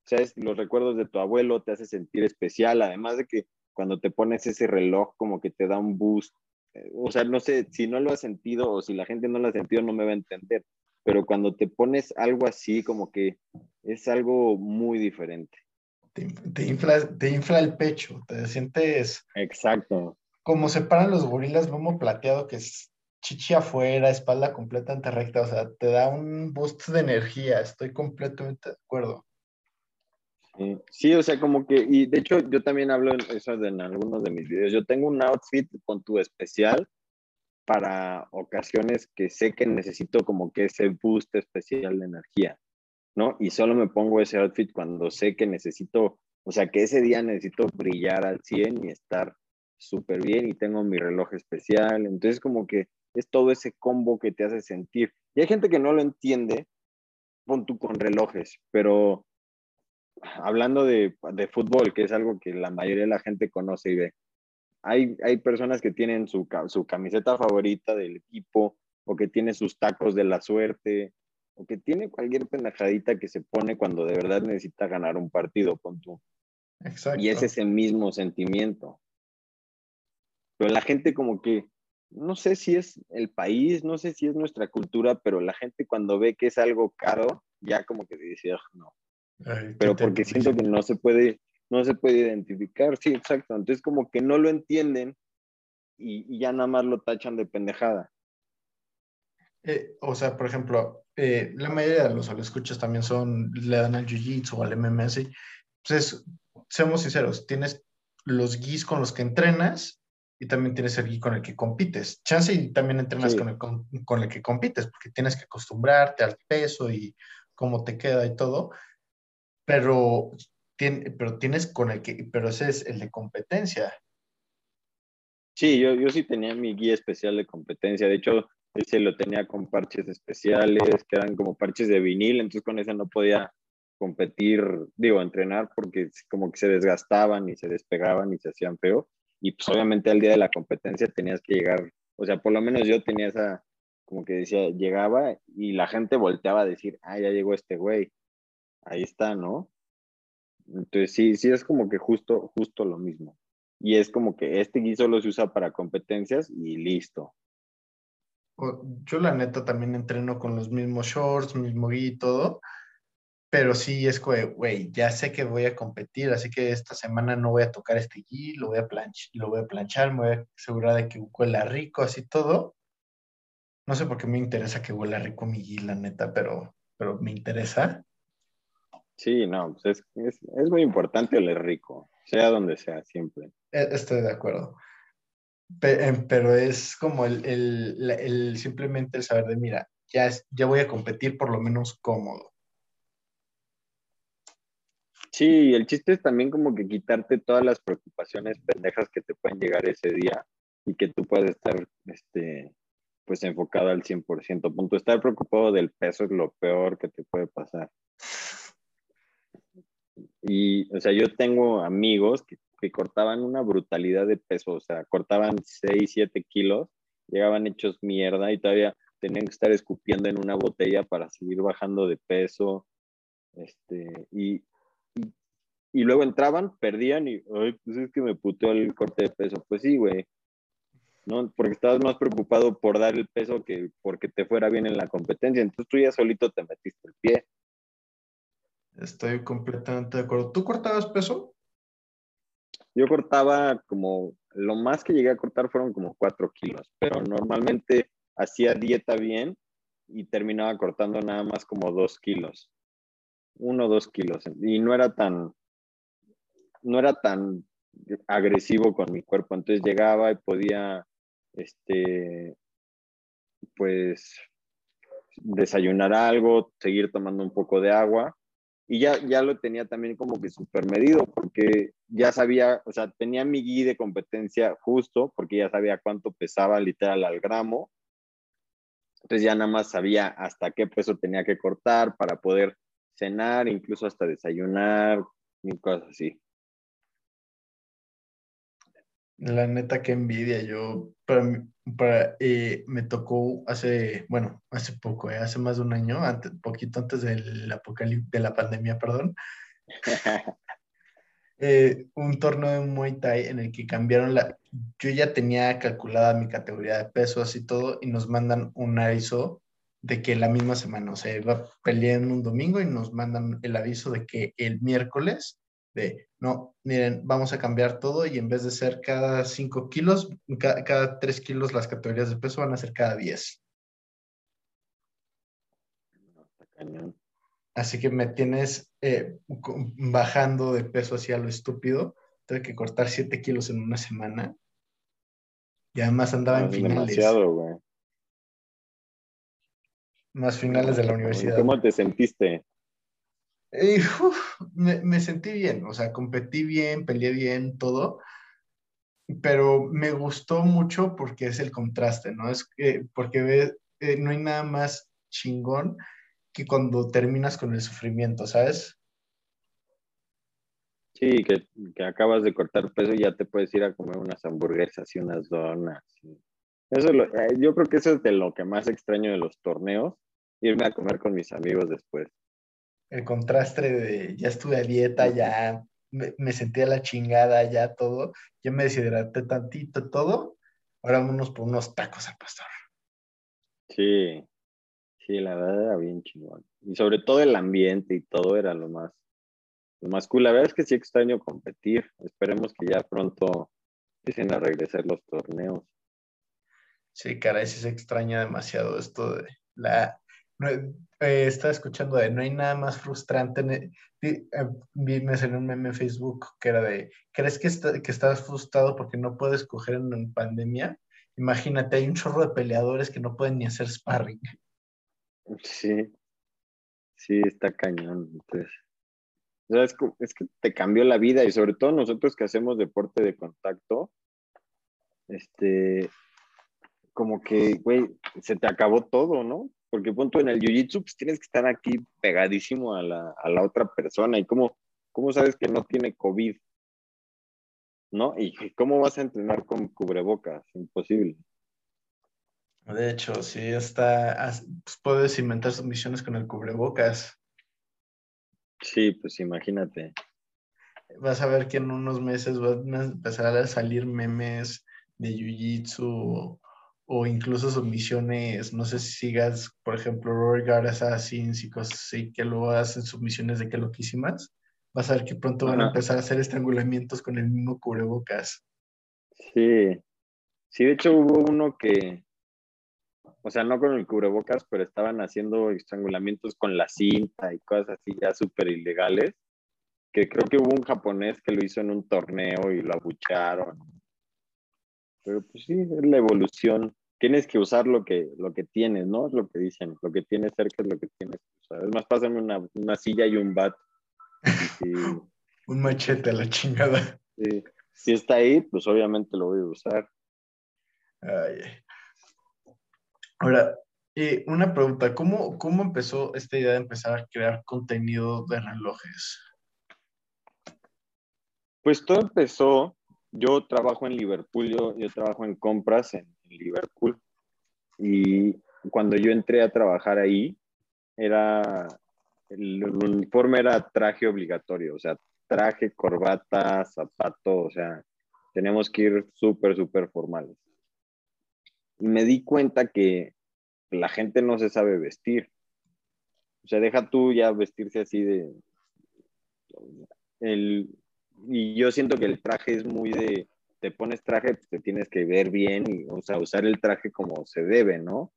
S3: o sea, los recuerdos de tu abuelo te hace sentir especial, además de que cuando te pones ese reloj como que te da un boost, eh, o sea, no sé, si no lo has sentido o si la gente no lo ha sentido no me va a entender, pero cuando te pones algo así como que es algo muy diferente.
S1: Te, infla, te infla el pecho, te sientes...
S3: Exacto.
S1: Como se paran los gorilas, lomo plateado, que es chichi afuera, espalda completamente recta, o sea, te da un boost de energía, estoy completamente de acuerdo.
S3: Sí, o sea, como que, y de hecho yo también hablo en eso en algunos de mis videos, yo tengo un outfit con tu especial para ocasiones que sé que necesito como que ese boost especial de energía. ¿no? Y solo me pongo ese outfit cuando sé que necesito, o sea, que ese día necesito brillar al 100 y estar súper bien y tengo mi reloj especial. Entonces, como que es todo ese combo que te hace sentir. Y hay gente que no lo entiende, pon tú con relojes, pero hablando de, de, fútbol, que es algo que la mayoría de la gente conoce y ve, hay, hay personas que tienen su, su camiseta favorita del equipo o que tienen sus tacos de la suerte o que tiene cualquier pendejadita que se pone cuando de verdad necesita ganar un partido, con tú. Exacto. Y es ese mismo sentimiento. Pero la gente como que, no sé si es el país, no sé si es nuestra cultura, pero la gente cuando ve que es algo caro, ya como que dice, no. pero porque siento que no se puede, no se puede identificar, sí, exacto. Entonces como que no lo entienden y, y ya nada más lo tachan de pendejada.
S1: Eh, o sea, por ejemplo, eh, la mayoría de los escuchas también son, le dan al jiu-jitsu o al MMS. Entonces, seamos sinceros, tienes los guis con los que entrenas y también tienes el gui con el que compites. Chance y también entrenas con, el, con, el que compites, porque tienes que acostumbrarte al peso y cómo te queda y todo. Pero, tiene, pero tienes con el que, pero ese es el de competencia.
S3: Sí, yo, yo sí tenía mi guía especial de competencia. De hecho, ese lo tenía con parches especiales, que eran como parches de vinil, entonces con ese no podía competir, digo, entrenar porque como que se desgastaban y se despegaban y se hacían feo. Y pues obviamente al día de la competencia tenías que llegar, o sea, por lo menos yo tenía esa, como que decía, llegaba y la gente volteaba a decir, ah, ya llegó este güey, ahí está, ¿no? Entonces sí, sí es como que justo, justo lo mismo. Y es como que este guiso solo se usa para competencias y listo.
S1: Yo la neta también entreno con los mismos shorts, mismo gui y todo, pero sí es que, güey, ya sé que voy a competir, así que esta semana no voy a tocar este gui, lo voy a, planch lo voy a planchar, me voy a asegurar de que huela rico, así todo. No sé por qué me interesa que huela rico mi gui, la neta, pero, pero me interesa.
S3: Sí, no, pues es, es, es muy importante oler rico, sea donde sea, siempre.
S1: E, estoy de acuerdo. Em, pero es como el, el, el, simplemente el saber de, mira, ya, ya voy a competir por lo menos cómodo.
S3: Sí, el chiste es también como que quitarte todas las preocupaciones pendejas que te pueden llegar ese día y que tú puedes estar, este, pues enfocado al 100%. Punto, estar preocupado del peso es lo peor que te puede pasar. Y, o sea, yo tengo amigos que que cortaban una brutalidad de peso, o sea, cortaban 6, 7 kilos, llegaban hechos mierda y todavía tenían que estar escupiendo en una botella para seguir bajando de peso. Este, y, y luego entraban, perdían y, ay, pues es que me puteó el corte de peso. Pues sí, güey. ¿no? Porque estabas más preocupado por dar el peso que porque te fuera bien en la competencia. Entonces tú ya solito te metiste el pie.
S1: Estoy completamente de acuerdo. ¿Tú cortabas peso?
S3: Yo cortaba como, lo más que llegué a cortar fueron como cuatro kilos, pero normalmente hacía dieta bien y terminaba cortando nada más como dos kilos, uno o dos kilos. Y no era tan, no era tan agresivo con mi cuerpo. Entonces llegaba y podía, este, pues, desayunar algo, seguir tomando un poco de agua y ya, ya lo tenía también como que súper medido, porque ya sabía, o sea, tenía mi guía de competencia justo, porque ya sabía cuánto pesaba literal al gramo. Entonces ya nada más sabía hasta qué peso tenía que cortar para poder cenar, incluso hasta desayunar y cosas así.
S1: La neta, qué envidia. Yo, para, para eh, me tocó hace, bueno, hace poco, eh, hace más de un año, antes, poquito antes del apocalipsis, de la pandemia, perdón, eh, un torneo de Muay Thai en el que cambiaron la, yo ya tenía calculada mi categoría de peso, así todo, y nos mandan un aviso de que la misma semana, o sea, va peleando un domingo y nos mandan el aviso de que el miércoles de, no, miren, vamos a cambiar todo y en vez de ser cada 5 kilos, cada 3 kilos las categorías de peso van a ser cada 10. Así que me tienes eh, bajando de peso hacia lo estúpido. Tengo que cortar 7 kilos en una semana. Y además andaba en finales. Demasiado, güey. Más finales de la universidad.
S3: ¿Cómo te sentiste?
S1: Me, sentí bien, o sea, competí bien, peleé bien, todo, pero me gustó mucho porque es el contraste, ¿no? Es que, porque eh, no hay nada más chingón que cuando terminas con el sufrimiento, ¿sabes?
S3: Sí, que, que, acabas de cortar peso y ya te puedes ir a comer unas hamburguesas y unas donas. Eso eh, yo creo que eso es de lo que más extraño de los torneos, irme a comer con mis amigos después
S1: el contraste de ya estuve a dieta, ya me, me sentía la chingada, ya todo, ya me deshidraté tantito todo, ahora vámonos por unos tacos al pastor.
S3: Sí, sí, la verdad era bien chingón. Y sobre todo el ambiente y todo era lo más, lo más cool. La verdad es que sí extraño competir. Esperemos que ya pronto empiecen a regresar los torneos.
S1: Sí, caray, sí se extraña demasiado esto de la eh, estaba escuchando de no hay nada más frustrante. Eh, vi, me salió un meme en Facebook que era de, ¿crees que, que estás frustrado porque no puedes coger en, pandemia? Imagínate, hay un chorro de peleadores que no pueden ni hacer sparring.
S3: Sí, sí, está cañón. Entonces, es, es que te cambió la vida y sobre todo nosotros que hacemos deporte de contacto, este, como que, güey, se te acabó todo, ¿no? Porque punto en el jiu-jitsu pues tienes que estar aquí pegadísimo a la, a la otra persona y cómo, cómo sabes que no tiene COVID, ¿no? Y cómo vas a entrenar con cubrebocas, imposible.
S1: De hecho, sí, está, pues puedes inventar sus misiones con el cubrebocas.
S3: Sí, pues imagínate.
S1: Vas a ver que en unos meses van a empezar a salir memes de jiu-jitsu o incluso submisiones, no sé si sigas, por ejemplo, Rory Guard Assassins y cosas así, que lo hacen submisiones de que loquísimas, vas a ver que pronto van a empezar a hacer estrangulamientos con el mismo cubrebocas.
S3: Sí, sí, de hecho hubo uno que, o sea, no con el cubrebocas, pero estaban haciendo estrangulamientos con la cinta y cosas así ya súper ilegales, que creo que hubo un japonés que lo hizo en un torneo y lo abucharon pero pues sí, es la evolución. Tienes que usar lo que, lo que tienes, ¿no? Es lo que dicen. Lo que tienes cerca es lo que tienes que usar. Es más, pásame una, una silla y un bat.
S1: un machete a la chingada.
S3: Sí. Si está ahí, pues obviamente lo voy a usar.
S1: Ay. Ahora, eh, una pregunta, ¿cómo, ¿cómo empezó esta idea de empezar a crear contenido de relojes?
S3: Pues todo empezó yo trabajo en Liverpool, yo, trabajo en compras en, Liverpool y cuando yo entré a trabajar ahí, era, el, uniforme era traje obligatorio, o sea, traje, corbata, zapato, o sea, tenemos que ir súper, súper formales. Y me di cuenta que la gente no se sabe vestir. O sea, deja tú ya vestirse así de... El, y yo siento que el traje es muy de, te pones traje, pues te tienes que ver bien y, o sea, usar el traje como se debe, ¿no?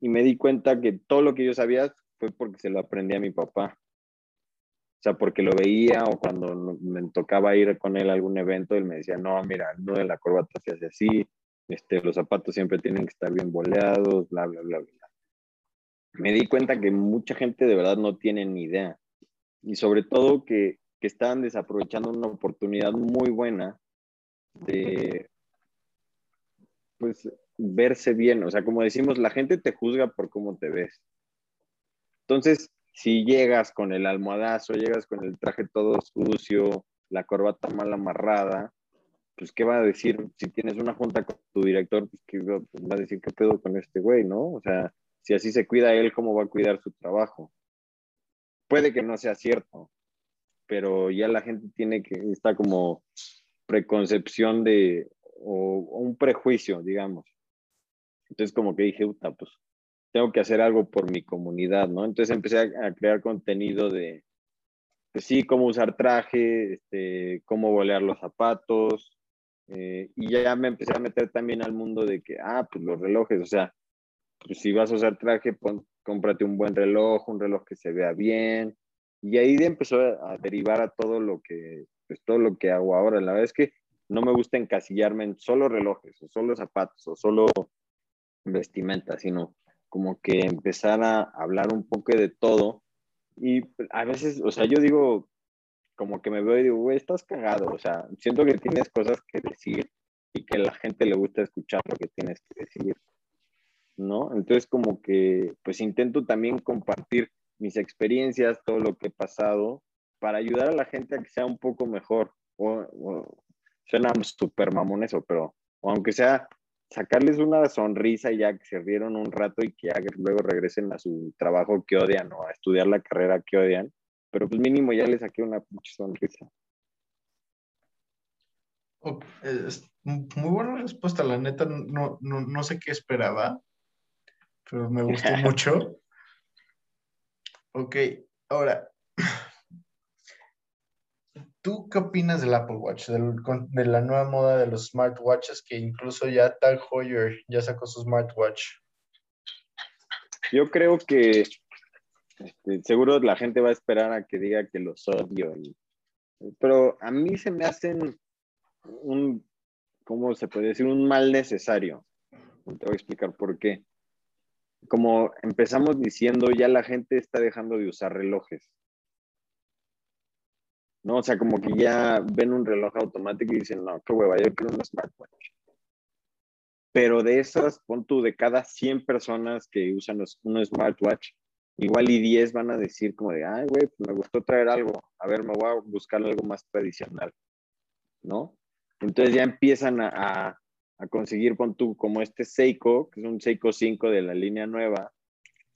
S3: Y me di cuenta que todo lo que yo sabía fue porque se lo aprendí a mi papá. O sea, porque lo veía o cuando me tocaba ir con él a algún evento, él me decía, no, mira, no de la corbata se hace así, este, los zapatos siempre tienen que estar bien boleados, bla, bla, bla, bla. Me di cuenta que mucha gente de verdad no tiene ni idea. Y sobre todo que, que estaban desaprovechando una oportunidad muy buena de, pues, verse bien. O sea, como decimos, la gente te juzga por cómo te ves. Entonces, si llegas con el almohadazo, llegas con el traje todo sucio, la corbata mal amarrada, pues, ¿qué va a decir? Si tienes una junta con tu director, pues, ¿qué va a decir? ¿Qué pedo con este güey, no? O sea, si así se cuida él, ¿cómo va a cuidar su trabajo? Puede que no sea cierto, pero ya la gente tiene que, está como preconcepción de, o, un prejuicio, digamos. Entonces como que dije, puta, pues tengo que hacer algo por mi comunidad, ¿no? Entonces empecé a, crear contenido de, pues sí, cómo usar traje, este, cómo bolear los zapatos, eh, y ya me empecé a meter también al mundo de que, ah, pues los relojes, o sea, pues si vas a usar traje, cómprate un buen reloj, un reloj que se vea bien, y ahí empezó a, derivar a todo lo que, pues todo lo que hago ahora. La verdad es que no me gusta encasillarme en solo relojes, o solo zapatos, o solo vestimenta, sino como que empezar a hablar un poco de todo. Y a veces, o sea, yo digo, como que me veo y digo, güey, estás cagado. O sea, siento que tienes cosas que decir y que a la gente le gusta escuchar lo que tienes que decir. ¿No? Entonces, como que, pues intento también compartir mis experiencias, todo lo que he pasado, para ayudar a la gente a que sea un poco mejor. O, suena súper mamón eso, pero aunque sea sacarles una sonrisa y ya que se rieron un rato y que luego regresen a su trabajo que odian o a estudiar la carrera que odian, pero pues mínimo ya les saqué una sonrisa.
S1: es muy buena respuesta, la neta no, no, no sé qué esperaba, pero me gustó mucho. Ok, ahora, ¿tú qué opinas del Apple Watch, de la nueva moda de los smartwatches que incluso ya Tag Heuer ya sacó su smartwatch?
S3: Yo creo que este, seguro la gente va a esperar a que diga que los odio, pero a mí se me hacen un, ¿cómo se puede decir? Un mal necesario. Te voy a explicar por qué como empezamos diciendo, ya la gente está dejando de usar relojes. ¿No? O sea, como que ya ven un reloj automático y dicen, no, qué hueva, yo quiero un smartwatch. Pero de esas, pon tú, de cada 100 personas que usan un smartwatch, igual y 10 van a decir como de, ay, güey, pues me gustó traer algo, a ver, me voy a buscar algo más tradicional, ¿no? Entonces ya empiezan a a conseguir con tu, como este Seiko, que es un Seiko 5 de la línea nueva,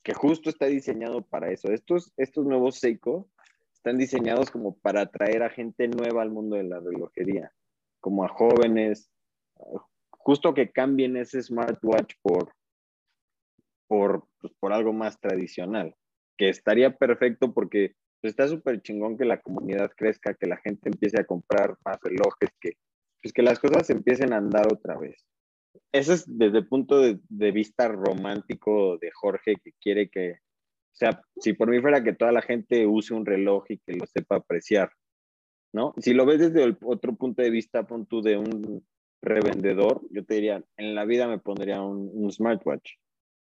S3: que justo está diseñado para eso. Estos, estos nuevos Seiko están diseñados como para atraer a gente nueva al mundo de la relojería, como a jóvenes, justo que cambien ese smartwatch por, por, pues, por algo más tradicional, que estaría perfecto porque pues, está súper chingón que la comunidad crezca, que la gente empiece a comprar más relojes, que pues que las cosas empiecen a andar otra vez. Eso es desde el punto de, vista romántico de Jorge, que quiere que, o sea, si por mí fuera que toda la gente use un reloj y que lo sepa apreciar, ¿no? Si lo ves desde el otro punto de vista, pon tú de un revendedor, yo te diría, en la vida me pondría un, smartwatch.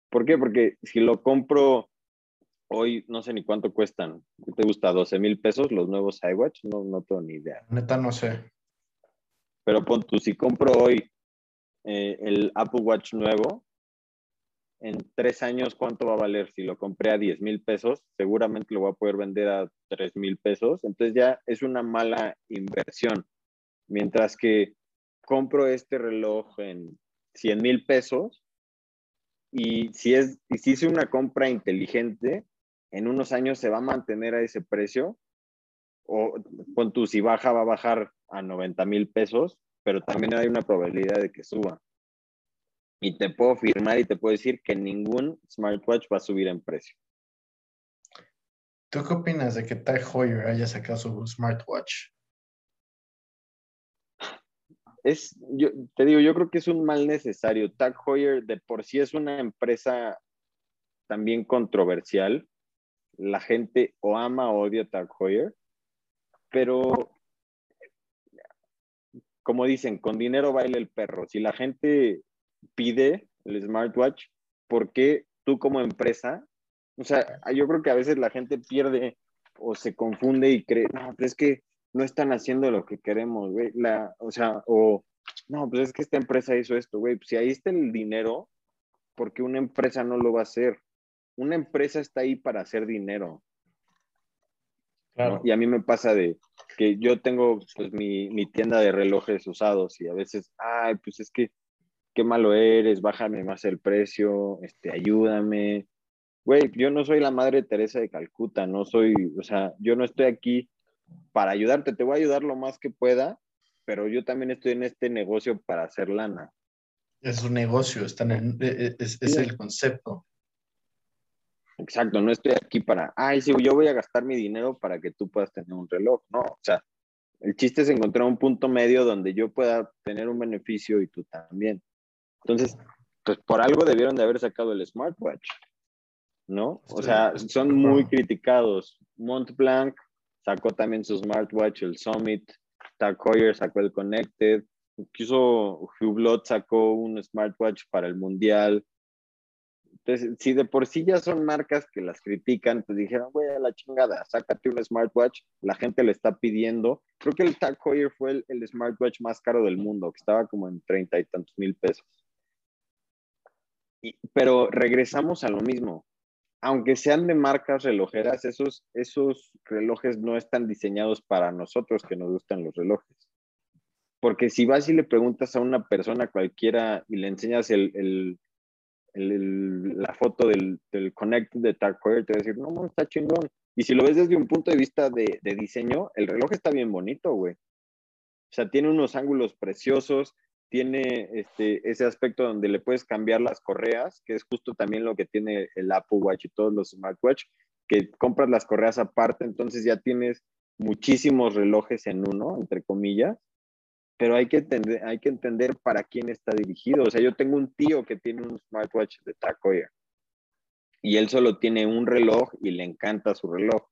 S3: ¿Por qué? Porque si lo compro hoy, no sé ni cuánto cuestan. ¿Te gusta? ¿12 mil pesos los nuevos iWatch? No, no tengo ni idea.
S1: Neta, no sé.
S3: Pero pon tú, si compro hoy eh, el Apple Watch nuevo, en tres años, ¿cuánto va a valer? Si lo compré a 10 mil pesos, seguramente lo voy a poder vender a 3 mil pesos. Entonces ya es una mala inversión. Mientras que compro este reloj en 100 mil pesos y si, es, y si hice una compra inteligente, en unos años se va a mantener a ese precio o con tu si baja va a bajar a 90 mil pesos, pero también hay una probabilidad de que suba. Y te puedo firmar y te puedo decir que ningún smartwatch va a subir en precio.
S1: ¿Tú qué opinas de que Tag Heuer haya sacado su smartwatch?
S3: Es, yo te digo, yo creo que es un mal necesario. Tag Heuer de por sí es una empresa también controversial. La gente o ama o odia Tag Heuer, pero como dicen, con dinero baila el perro. Si la gente pide el smartwatch, ¿por qué tú como empresa? O sea, yo creo que a veces la gente pierde o se confunde y cree, no, pero es que no están haciendo lo que queremos, güey. La, o sea, o, no, pues es que esta empresa hizo esto, güey. Pues si ahí está el dinero, ¿por qué una empresa no lo va a hacer? Una empresa está ahí para hacer dinero. Claro. Y a mí me pasa de que yo tengo pues mi, mi, tienda de relojes usados y a veces, ay, pues es que qué malo eres, bájame más el precio, este, ayúdame. Güey, yo no soy la madre Teresa de Calcuta, no soy, o sea, yo no estoy aquí para ayudarte, te voy a ayudar lo más que pueda, pero yo también estoy en este negocio para hacer lana.
S1: Es un negocio, está en e, e, es, es el concepto.
S3: Exacto, no estoy aquí para, ay, sí, yo voy a gastar mi dinero para que tú puedas tener un reloj. No, o sea, el chiste es encontrar un punto medio donde yo pueda tener un beneficio y tú también. Entonces, pues por algo debieron de haber sacado el smartwatch, ¿no? O sea, son muy criticados. Montblanc sacó también su smartwatch, el Summit, Tag Heuer sacó el Connected, incluso Hublot sacó un smartwatch para el Mundial. Entonces, si de por sí ya son marcas que las critican, pues dijeron, güey, a la chingada, sácate un smartwatch, la gente le está pidiendo. Creo que el Tag Heuer fue el, smartwatch más caro del mundo, que estaba como en treinta y tantos mil pesos. pero regresamos a lo mismo. Aunque sean de marcas relojeras, esos, esos relojes no están diseñados para nosotros que nos gustan los relojes. Porque si vas y le preguntas a una persona cualquiera y le enseñas el la foto del, del Connect de Tag Heuer, te va a decir, no, está chingón. Y si lo ves desde un punto de vista de, de diseño, el reloj está bien bonito, güey. O sea, tiene unos ángulos preciosos, tiene este, ese aspecto donde le puedes cambiar las correas, que es justo también lo que tiene el Apple Watch y todos los smartwatch, que compras las correas aparte, entonces ya tienes muchísimos relojes en uno, entre comillas, pero hay que, entender, hay que entender para quién está dirigido. O sea, yo tengo un tío que tiene un smartwatch de Tag y él solo tiene un reloj y le encanta su reloj.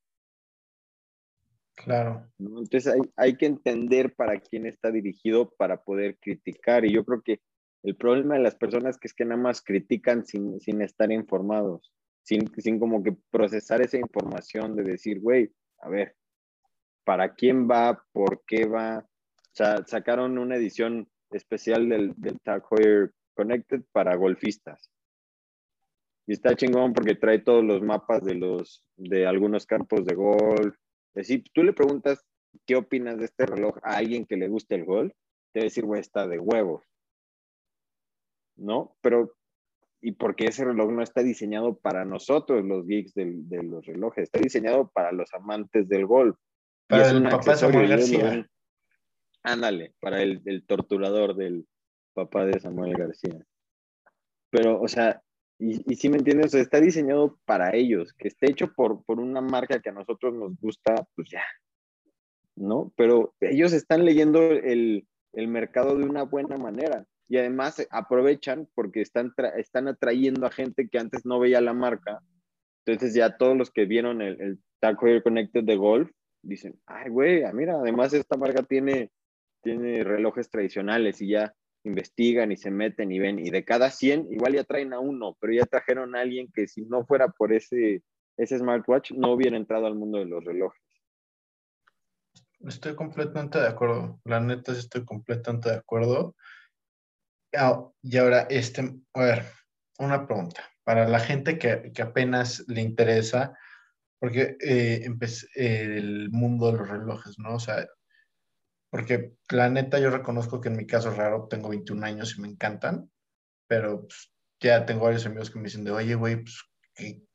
S1: Claro.
S3: Entonces hay, hay, que entender para quién está dirigido para poder criticar. Y yo creo que el problema de las personas que es que nada más critican sin, sin estar informados, sin, sin como que procesar esa información de decir, güey, a ver, ¿para quién va? ¿Por qué va? O sea, sacaron una edición especial del, del Tag Heuer Connected para golfistas. Y está chingón porque trae todos los mapas de los de algunos campos de golf. Es decir, tú le preguntas qué opinas de este reloj a alguien que le guste el golf, te va a decir, güey, está de huevos. ¿No? Pero, ¿y por qué ese reloj no está diseñado para nosotros, los geeks del, de los relojes? Está diseñado para los amantes del golf.
S1: Para el papá Samuel García.
S3: Ándale, para el, el torturador del papá de Samuel García. Pero, o sea, y, y si me entiendes, o sea, está diseñado para ellos, que esté hecho por, por una marca que a nosotros nos gusta, pues ya, ¿no? Pero ellos están leyendo el, el mercado de una buena manera y además aprovechan porque están, están atrayendo a gente que antes no veía la marca. Entonces ya todos los que vieron el, el Tag Connected de Golf dicen, ay, güey, ah, mira, además esta marca tiene tiene relojes tradicionales y ya investigan y se meten y ven, y de cada 100 igual ya traen a uno, pero ya trajeron a alguien que si no fuera por ese, ese smartwatch no hubiera entrado al mundo de los relojes.
S1: Estoy completamente de acuerdo, la neta estoy completamente de acuerdo. Ah, y ahora, este, a ver, una pregunta. Para la gente que, que apenas le interesa, porque eh, el mundo de los relojes, ¿no? O sea, porque la neta yo reconozco que en mi caso raro tengo 21 años y me encantan, pero pues, ya tengo varios amigos que me dicen de, oye, güey, pues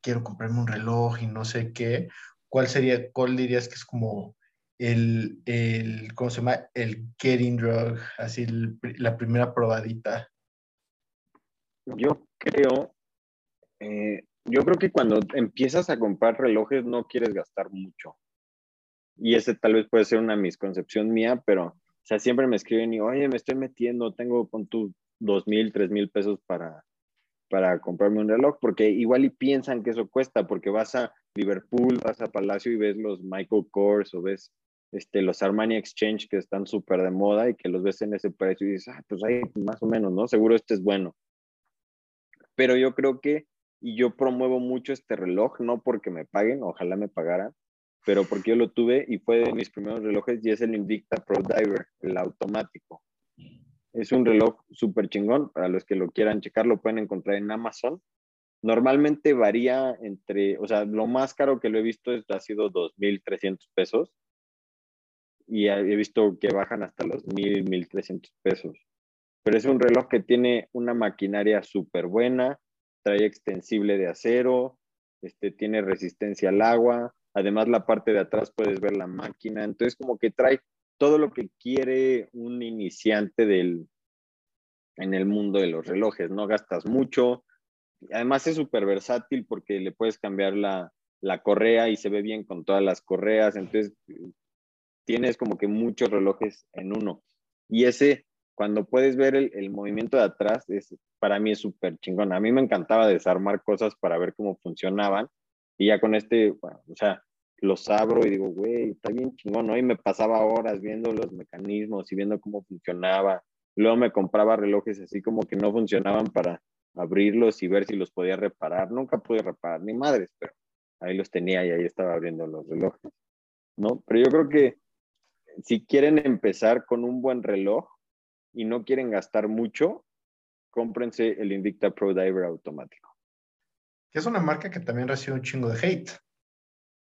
S1: quiero comprarme un reloj y no sé qué. ¿Cuál sería, cuál dirías que es como el, el, ¿cómo se llama? El getting drug, así la primera probadita.
S3: Yo creo, eh, yo creo que cuando empiezas a comprar relojes no quieres gastar mucho. Y ese tal vez puede ser una misconcepción mía, pero, o sea, siempre me escriben y, oye, me estoy metiendo, tengo con tu dos mil, tres mil pesos para, para comprarme un reloj, porque igual y piensan que eso cuesta, porque vas a Liverpool, vas a Palacio y ves los Michael Kors o ves este, los Armani Exchange que están súper de moda y que los ves en ese precio y dices, ah, pues ahí más o menos, ¿no? Seguro este es bueno. Pero yo creo que, y yo promuevo mucho este reloj, no porque me paguen, ojalá me pagaran, pero porque yo lo tuve y fue de mis primeros relojes y es el Invicta Pro Diver, el automático. Es un reloj súper chingón, para los que lo quieran checar, lo pueden encontrar en Amazon. Normalmente varía entre, o sea, lo más caro que lo he visto es, ha sido 2.300 pesos y he visto que bajan hasta los 1.000, 1.300 pesos. Pero es un reloj que tiene una maquinaria súper buena, trae extensible de acero, este, tiene resistencia al agua, además la parte de atrás puedes ver la máquina, entonces como que trae todo lo que quiere un iniciante del, en el mundo de los relojes, no gastas mucho, además es súper versátil porque le puedes cambiar la, la correa y se ve bien con todas las correas, entonces tienes como que muchos relojes en uno. Y ese, cuando puedes ver el, movimiento de atrás, es, para mí es súper chingón. A mí me encantaba desarmar cosas para ver cómo funcionaban. Y ya con este, o sea, los abro y digo, güey, está bien chingón, ¿no? Y me pasaba horas viendo los mecanismos y viendo cómo funcionaba. Luego me compraba relojes así como que no funcionaban para abrirlos y ver si los podía reparar. Nunca pude reparar ni madres, pero ahí los tenía y ahí estaba abriendo los relojes, ¿no? Pero yo creo que si quieren empezar con un buen reloj y no quieren gastar mucho, cómprense el Invicta Pro Diver automático.
S1: Que es una marca que también recibe un chingo de hate.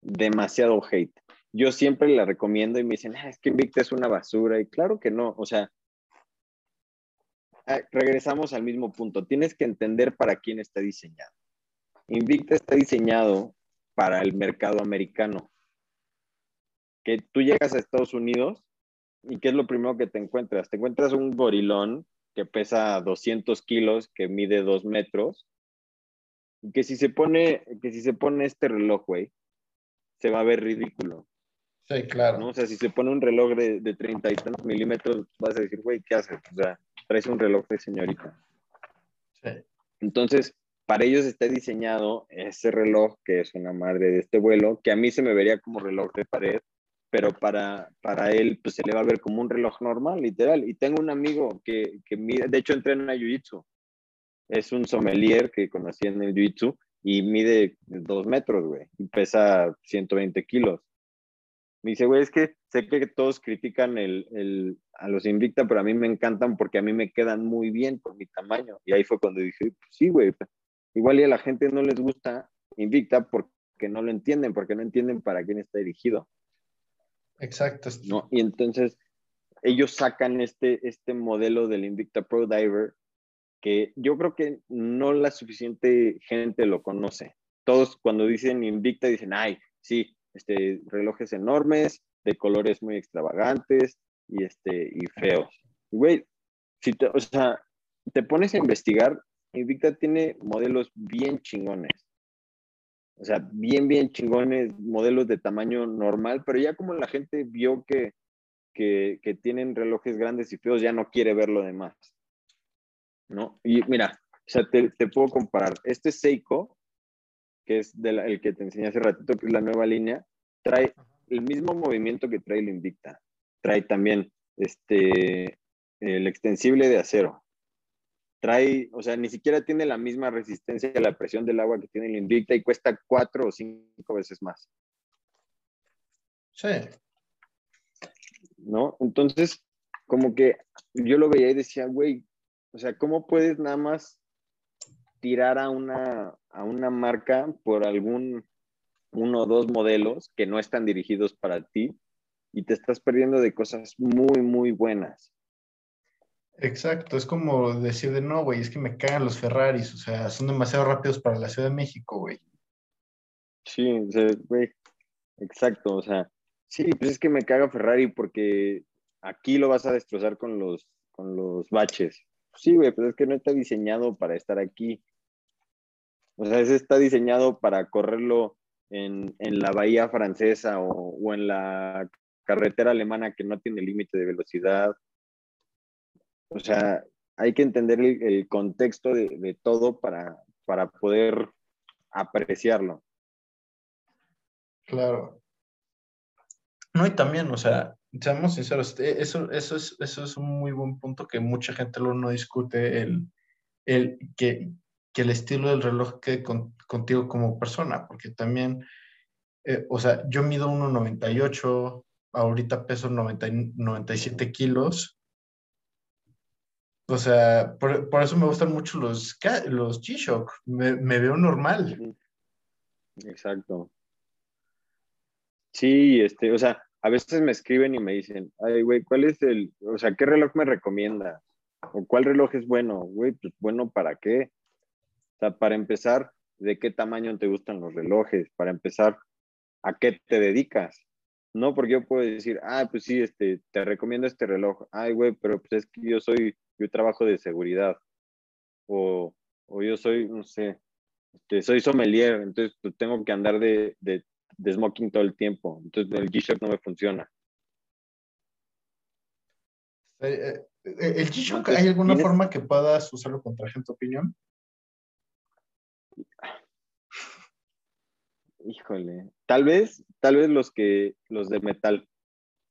S3: Demasiado hate. Yo siempre la recomiendo y me dicen, ah, es que Invicta es una basura. Y claro que no. O sea, ah, regresamos al mismo punto. Tienes que entender para quién está diseñado. Invicta está diseñado para el mercado americano. Que tú llegas a Estados Unidos y ¿qué es lo primero que te encuentras? Te encuentras un gorilón que pesa 200 kilos, que mide 2 metros, y que si se pone, que si se pone este reloj, güey, se va a ver ridículo.
S1: Sí, claro.
S3: ¿no? O sea, si se pone un reloj de, de 30 y tantos milímetros, vas a decir, güey, ¿qué haces? O sea, traes un reloj de señorita.
S1: Sí.
S3: Entonces, para ellos está diseñado ese reloj, que es una madre de este vuelo, que a mí se me vería como reloj de pared, pero para, para él pues, se le va a ver como un reloj normal, literal. Y tengo un amigo que, que mide, de hecho entrena Jiu-Jitsu. Es un sommelier que conocí en el Jiu-Jitsu y mide dos metros, güey, y pesa 120 kilos. Me dice, güey, es que sé que todos critican el, el, a los Invicta, pero a mí me encantan porque a mí me quedan muy bien por mi tamaño. Y ahí fue cuando dije, pues sí, güey, igual y a la gente no les gusta Invicta porque no lo entienden, porque no entienden para quién está dirigido.
S1: Exacto.
S3: ¿no? Y entonces ellos sacan este, este modelo del Invicta Pro Diver que yo creo que no la suficiente gente lo conoce. Todos cuando dicen Invicta dicen, ay, sí, este, relojes enormes, de colores muy extravagantes y, este, y feos. Güey, si te, o sea, te pones a investigar, Invicta tiene modelos bien chingones. O sea, bien, bien chingones, modelos de tamaño normal, pero ya como la gente vio que, que, que tienen relojes grandes y feos, ya no quiere ver lo demás. ¿No? Y mira, o sea, te, te puedo comparar. Este Seiko, que es de la, el que te enseñé hace ratito, que es la nueva línea, trae el mismo movimiento que trae el Invicta. Trae también este, el extensible de acero. Trae, o sea, ni siquiera tiene la misma resistencia a la presión del agua que tiene el Invicta y cuesta cuatro o cinco veces más.
S1: Sí.
S3: ¿No? Entonces, como que yo lo veía y decía, güey, o sea, ¿cómo puedes nada más tirar a una, a una marca por algún uno o dos modelos que no están dirigidos para ti y te estás perdiendo de cosas muy, muy buenas.
S1: Exacto, es como decir de no, güey, es que me cagan los Ferraris, o sea, son demasiado rápidos para la Ciudad de México, güey.
S3: Sí, o sea, güey, exacto, o sea, Sí, pues es que me caga Ferrari porque aquí lo vas a destrozar con los, con los baches. Sí, güey, pues es que no está diseñado para estar aquí. O sea, ese está diseñado para correrlo en, la bahía francesa o, en la carretera alemana que no tiene límite de velocidad. O sea, hay que entender el, contexto de, todo para, para poder apreciarlo.
S1: Claro. No, y también, o sea, seamos sinceros, eh, eso, eso, es, eso es un muy buen punto que mucha gente lo no discute, el, el que, que, el estilo del reloj quede contigo como persona, porque también, eh, o sea, yo mido 1,98, ahorita peso 90, 97 kilos, o sea, por, por, eso me gustan mucho los, los G-Shock, me, me veo normal.
S3: Exacto. Sí, este, o sea, a veces me escriben y me dicen, ay, güey, ¿cuál es el, o sea, qué reloj me recomienda? ¿O cuál reloj es bueno? Güey, pues bueno, ¿para qué? O sea, para empezar, ¿de qué tamaño te gustan los relojes? Para empezar, ¿a qué te dedicas? No, porque yo puedo decir, ah, pues sí, este, te recomiendo este reloj. Ay, güey, pero pues es que yo soy, yo trabajo de seguridad. O, o yo soy, no sé, este, soy sommelier, entonces pues, tengo que andar de, de de smoking todo el tiempo. Entonces el G-Shock no me funciona.
S1: Eh, eh, ¿El G-Shock hay alguna forma que puedas usarlo contra gente opinión?
S3: Híjole, tal vez, tal vez los que, los de metal.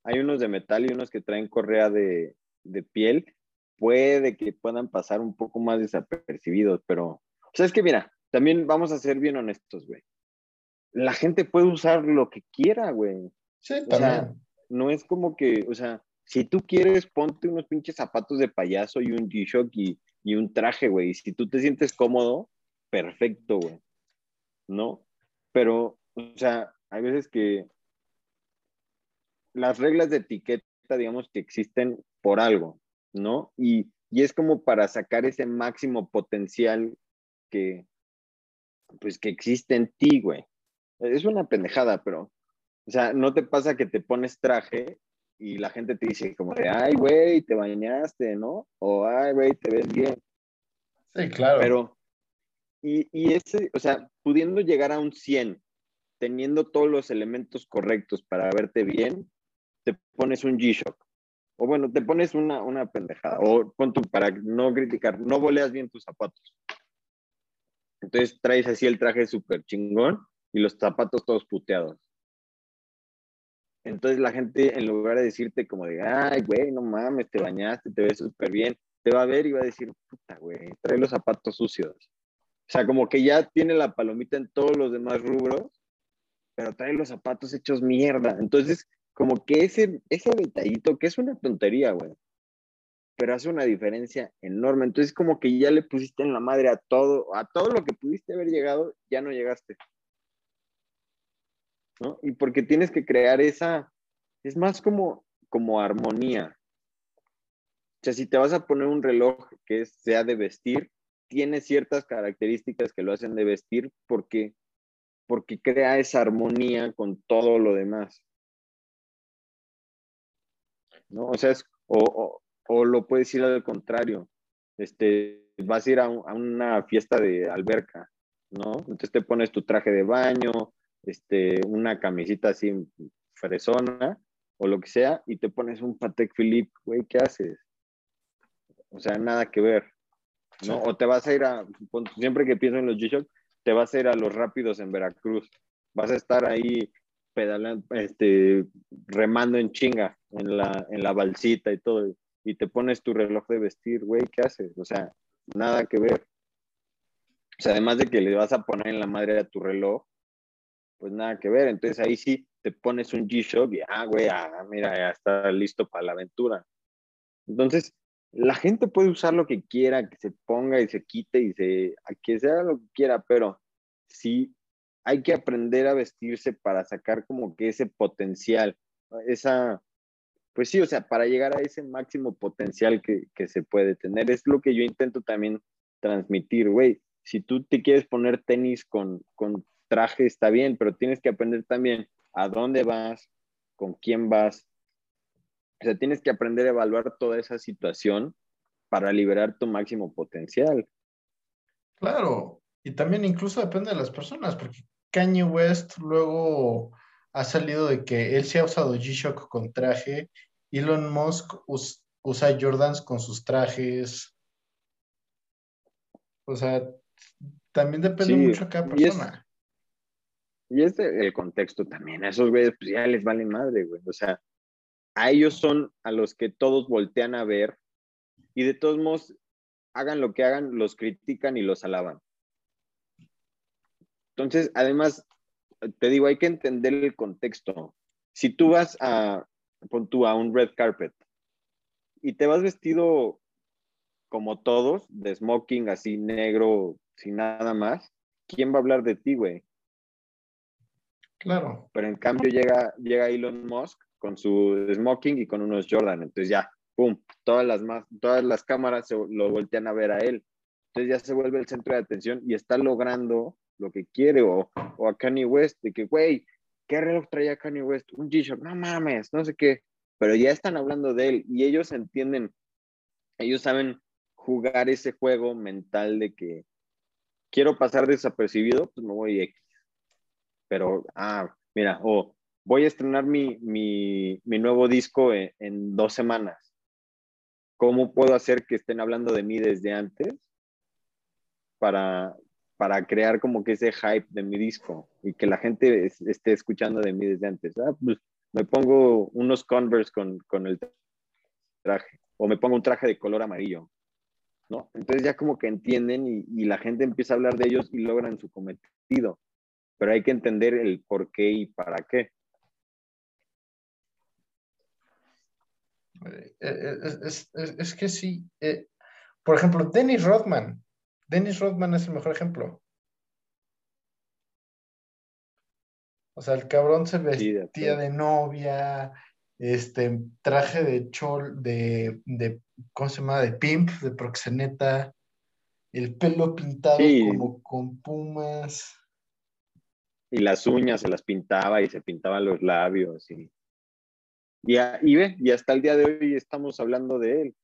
S3: Hay unos de metal y unos que traen correa de, de piel. Puede que puedan pasar un poco más desapercibidos, pero, o sea, es que mira, también vamos a ser bien honestos, güey la gente puede usar lo que quiera, güey.
S1: Sí, también.
S3: no es como que, o sea, si tú quieres, ponte unos pinches zapatos de payaso y un G-Shock y, y, un traje, güey. Si tú te sientes cómodo, perfecto, güey. ¿No? Pero, o sea, hay veces que las reglas de etiqueta, digamos, que existen por algo, ¿no? Y, y es como para sacar ese máximo potencial que, pues, que existe en ti, güey. Es una pendejada, pero, o sea, no te pasa que te pones traje y la gente te dice como de, ay, güey, te bañaste, ¿no? O, ay, güey, te ves bien.
S1: Sí, claro.
S3: Pero, y, y ese, o sea, pudiendo llegar a un 100, teniendo todos los elementos correctos para verte bien, te pones un G-Shock. O bueno, te pones una, una pendejada. O pon tu, para no criticar, no boleas bien tus zapatos. Entonces traes así el traje súper chingón y los zapatos todos puteados. Entonces la gente, en lugar de decirte como de, ay, güey, no mames, te bañaste, te ves súper bien, te va a ver y va a decir, puta, güey, trae los zapatos sucios. O sea, como que ya tiene la palomita en todos los demás rubros, pero trae los zapatos hechos mierda. Entonces, como que ese, ese detallito, que es una tontería, güey, pero hace una diferencia enorme. Entonces, como que ya le pusiste en la madre a todo, a todo lo que pudiste haber llegado, ya no llegaste. Y porque tienes que crear esa, es más como, como armonía. O sea, si te vas a poner un reloj que sea de vestir, tiene ciertas características que lo hacen de vestir porque, porque crea esa armonía con todo lo demás. ¿No? O sea, o, o, lo puedes ir al contrario. Este, vas a ir a, a, una fiesta de alberca, ¿no? Entonces te pones tu traje de baño, este, una camisita así fresona o lo que sea y te pones un Patek Philippe, güey, ¿qué haces? O sea, nada que ver, ¿no? O te vas a ir a, siempre que pienso en los G-Shock, te vas a ir a los rápidos en Veracruz. Vas a estar ahí pedalando, este, remando en chinga, en la, en la balsita y todo, y te pones tu reloj de vestir, güey, ¿qué haces? O sea, nada que ver. O sea, además de que le vas a poner en la madre a tu reloj, pues nada que ver. Entonces ahí sí te pones un G-Shock y, ah, güey, ah, mira, ya está listo para la aventura. Entonces, la gente puede usar lo que quiera, que se ponga y se quite y se, a que sea lo que quiera, pero sí hay que aprender a vestirse para sacar como que ese potencial, esa, pues sí, o sea, para llegar a ese máximo potencial que, que se puede tener. Es lo que yo intento también transmitir, güey. Si tú te quieres poner tenis con, con traje está bien, pero tienes que aprender también a dónde vas, con quién vas. O sea, tienes que aprender a evaluar toda esa situación para liberar tu máximo potencial.
S1: Claro, y también incluso depende de las personas, porque Kanye West luego ha salido de que él se ha usado G-Shock con traje, Elon Musk usa Jordans con sus trajes. O sea, también depende mucho de cada persona.
S3: Y es, el contexto también. A esos güeyes pues ya les vale madre, güey. O sea, a ellos son a los que todos voltean a ver y de todos modos, hagan lo que hagan, los critican y los alaban. Entonces, además, te digo, hay que entender el contexto. Si tú vas a, pon tú a un red carpet y te vas vestido como todos, de smoking, así negro, sin nada más, ¿quién va a hablar de ti, güey?
S1: Claro.
S3: Pero en cambio llega, llega Elon Musk con su smoking y con unos Jordan. Entonces ya, pum, todas las, más, todas las cámaras lo voltean a ver a él. Entonces ya se vuelve el centro de atención y está logrando lo que quiere. O, o a Kanye West, de que, güey, ¿qué reloj traía Kanye West? Un G-Shock, no mames, no sé qué. Pero ya están hablando de él y ellos entienden, ellos saben jugar ese juego mental de que quiero pasar desapercibido, pues me voy X. Pero, ah, mira, o voy a estrenar mi, mi, mi nuevo disco en, dos semanas. ¿Cómo puedo hacer que estén hablando de mí desde antes para, para crear como que ese hype de mi disco y que la gente esté escuchando de mí desde antes? Ah, pues me pongo unos Converse con, con el traje o me pongo un traje de color amarillo. ¿No? Entonces ya como que entienden y la gente empieza a hablar de ellos y logran su cometido pero hay que entender el por qué y para qué.
S1: Eh, eh, es, que sí. Eh, por ejemplo, Dennis Rodman. Dennis Rodman es el mejor ejemplo. O sea, el cabrón se vestía de, novia, este, traje de chol, de, de, ¿cómo se llama? De pimp, de proxeneta, el pelo pintado como con pumas
S3: y las uñas se las pintaba y se pintaban los labios y, y, ve, y hasta el día de hoy estamos hablando de él,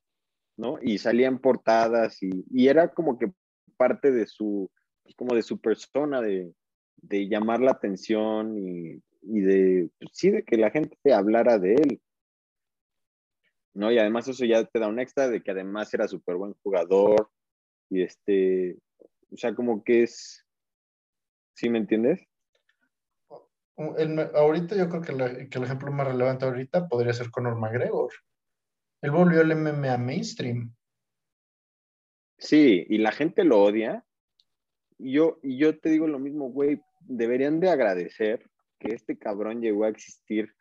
S3: ¿no? Y salían portadas y, y era como que parte de su, pues, como de su persona, de, de llamar la atención y, y de, pues, sí, de que la gente hablara de él. ¿No? Y además eso ya te da un extra de que además era súper buen jugador y este, o sea, como que es, ¿sí me entiendes?
S1: Ahorita yo creo que, el ejemplo más relevante ahorita podría ser Conor McGregor. Él volvió el MMA mainstream.
S3: Sí, y la gente lo odia. Yo, yo te digo lo mismo, güey, deberían de agradecer que este cabrón llegó a existir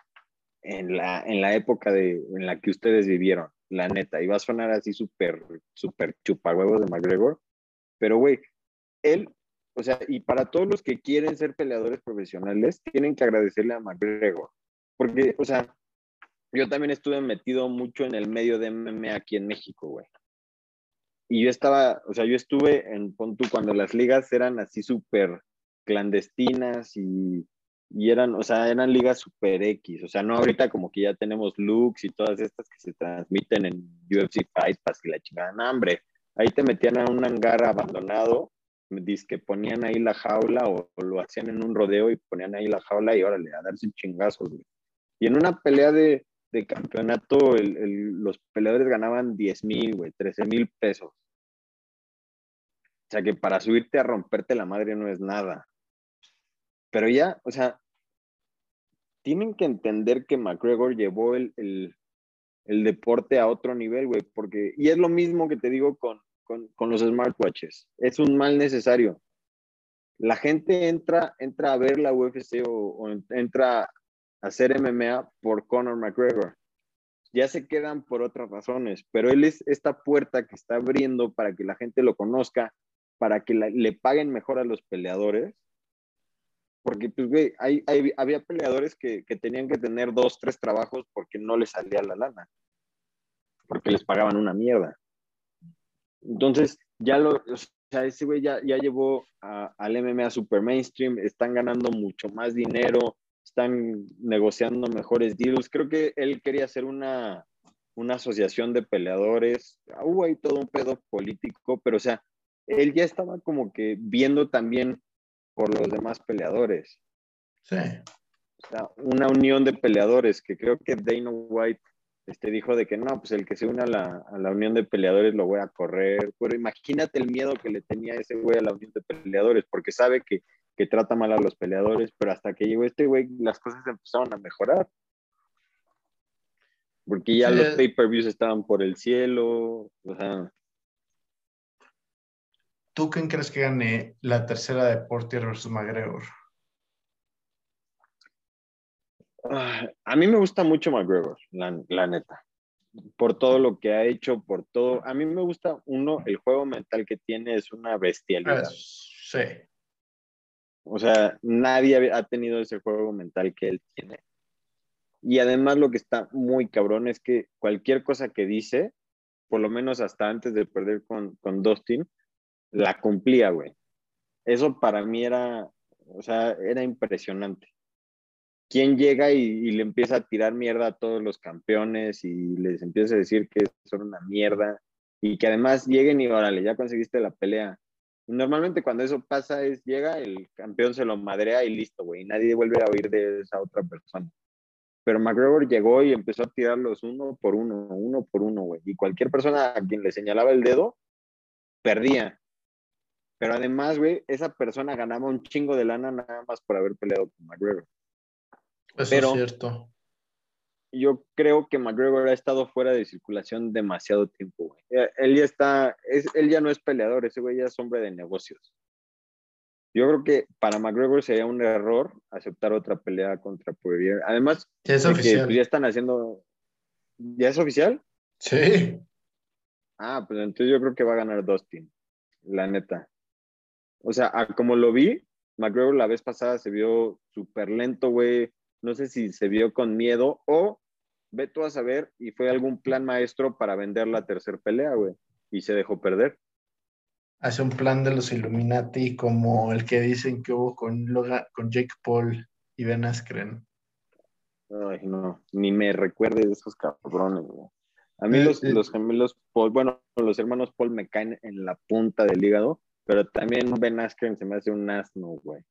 S3: en la, en la época de, en la que ustedes vivieron, la neta. Iba a sonar así súper, súper chupahuevos de McGregor. Pero, güey, él o sea, y para todos los que quieren ser peleadores profesionales, tienen que agradecerle a McGregor. Porque, o sea, yo también estuve metido mucho en el medio de MMA aquí en México, güey. Y yo estaba, o sea, yo estuve en Pontu cuando las ligas eran así súper clandestinas y, y, eran, o sea, eran ligas súper X. O sea, no ahorita como que ya tenemos looks y todas estas que se transmiten en UFC Fight Pass y la chingada. No, hombre, ahí te metían a un hangar abandonado que ponían ahí la jaula o, lo hacían en un rodeo y ponían ahí la jaula y órale, a darse chingazos, güey. Y en una pelea de, de campeonato, el, el, los peleadores ganaban 10 mil, güey, 13 mil pesos. O sea que para subirte a romperte la madre no es nada. Pero ya, o sea, tienen que entender que McGregor llevó el, el, el deporte a otro nivel, güey, porque, y es lo mismo que te digo con, con, los smartwatches. Es un mal necesario. La gente entra, entra a ver la UFC o, entra a hacer MMA por Conor McGregor. Ya se quedan por otras razones, pero él es esta puerta que está abriendo para que la gente lo conozca, para que le paguen mejor a los peleadores. Porque, pues, güey, había peleadores que tenían que tener dos, tres trabajos porque no les salía la lana, porque les pagaban una mierda. Entonces, ya lo, o sea, ese güey ya, ya llevó al MMA super mainstream, están ganando mucho más dinero, están negociando mejores deals. Creo que él quería hacer una, una asociación de peleadores. Hubo ahí todo un pedo político, pero o sea, él ya estaba como que viendo también por los demás peleadores.
S1: Sí.
S3: O sea, una unión de peleadores que creo que Dana White este, dijo de que no, pues el que se une a la, a la unión de peleadores lo voy a correr. Pero imagínate el miedo que le tenía ese güey a la unión de peleadores, porque sabe que, que trata mal a los peleadores, pero hasta que llegó este güey, las cosas empezaron a mejorar. Porque ya
S1: Sí,
S3: los
S1: es-
S3: pay-per-views estaban por el cielo, o sea,
S1: ¿Tú quién crees que gane la tercera de Portier versus McGregor?
S3: Ah, a mí me gusta mucho McGregor, la, la neta. Por todo lo que ha hecho, por todo. A mí me gusta, uno, el juego mental que tiene es una bestialidad.
S1: Sí.
S3: O sea, nadie ha tenido ese juego mental que él tiene. Y además lo que está muy cabrón es que cualquier cosa que dice, por lo menos hasta antes de perder con, con Dustin, la cumplía, güey. Eso para mí era, o sea, era impresionante. ¿Quién llega y, le empieza a tirar mierda a todos los campeones y les empieza a decir que son una mierda y que además lleguen y órale, ya conseguiste la pelea? Normalmente cuando eso pasa es llega, el campeón se lo madrea y listo, güey. Nadie vuelve a oír de esa otra persona. Pero McGregor llegó y empezó a tirarlos uno por uno, uno por uno, güey. Y cualquier persona a quien le señalaba el dedo, perdía. Pero además, güey, esa persona ganaba un chingo de lana nada más por haber peleado con McGregor.
S1: Eso
S3: Pero-
S1: es cierto.
S3: Yo creo que McGregor ha estado fuera de circulación demasiado tiempo, güey. Eh, Él ya está, es, él ya no es peleador, ese güey ya es hombre de negocios. Yo creo que para McGregor sería un error aceptar otra pelea contra Poirier. Además,
S1: Ya es
S3: que, pues, ya están haciendo. ¿Ya es oficial?
S1: Sí.
S3: Ah, pues entonces yo creo que va a ganar Dustin, la neta. O sea, como lo vi, McGregor la vez pasada se vio súper lento, güey. No sé si se vio con miedo o ve tú a saber y fue algún plan maestro para vender la tercera pelea, güey. Y se dejó perder.
S1: Hace un plan de los Illuminati como el que dicen que hubo con, Logan- con Jake Paul y Ben Askren.
S3: Ay, no, ni me recuerde de esos cabrones, güey. A mí
S1: Eh,
S3: los,
S1: eh.
S3: los gemelos Paul, bueno, los hermanos Paul me caen en la punta del hígado, pero también Ben Askren se me hace un asno, güey.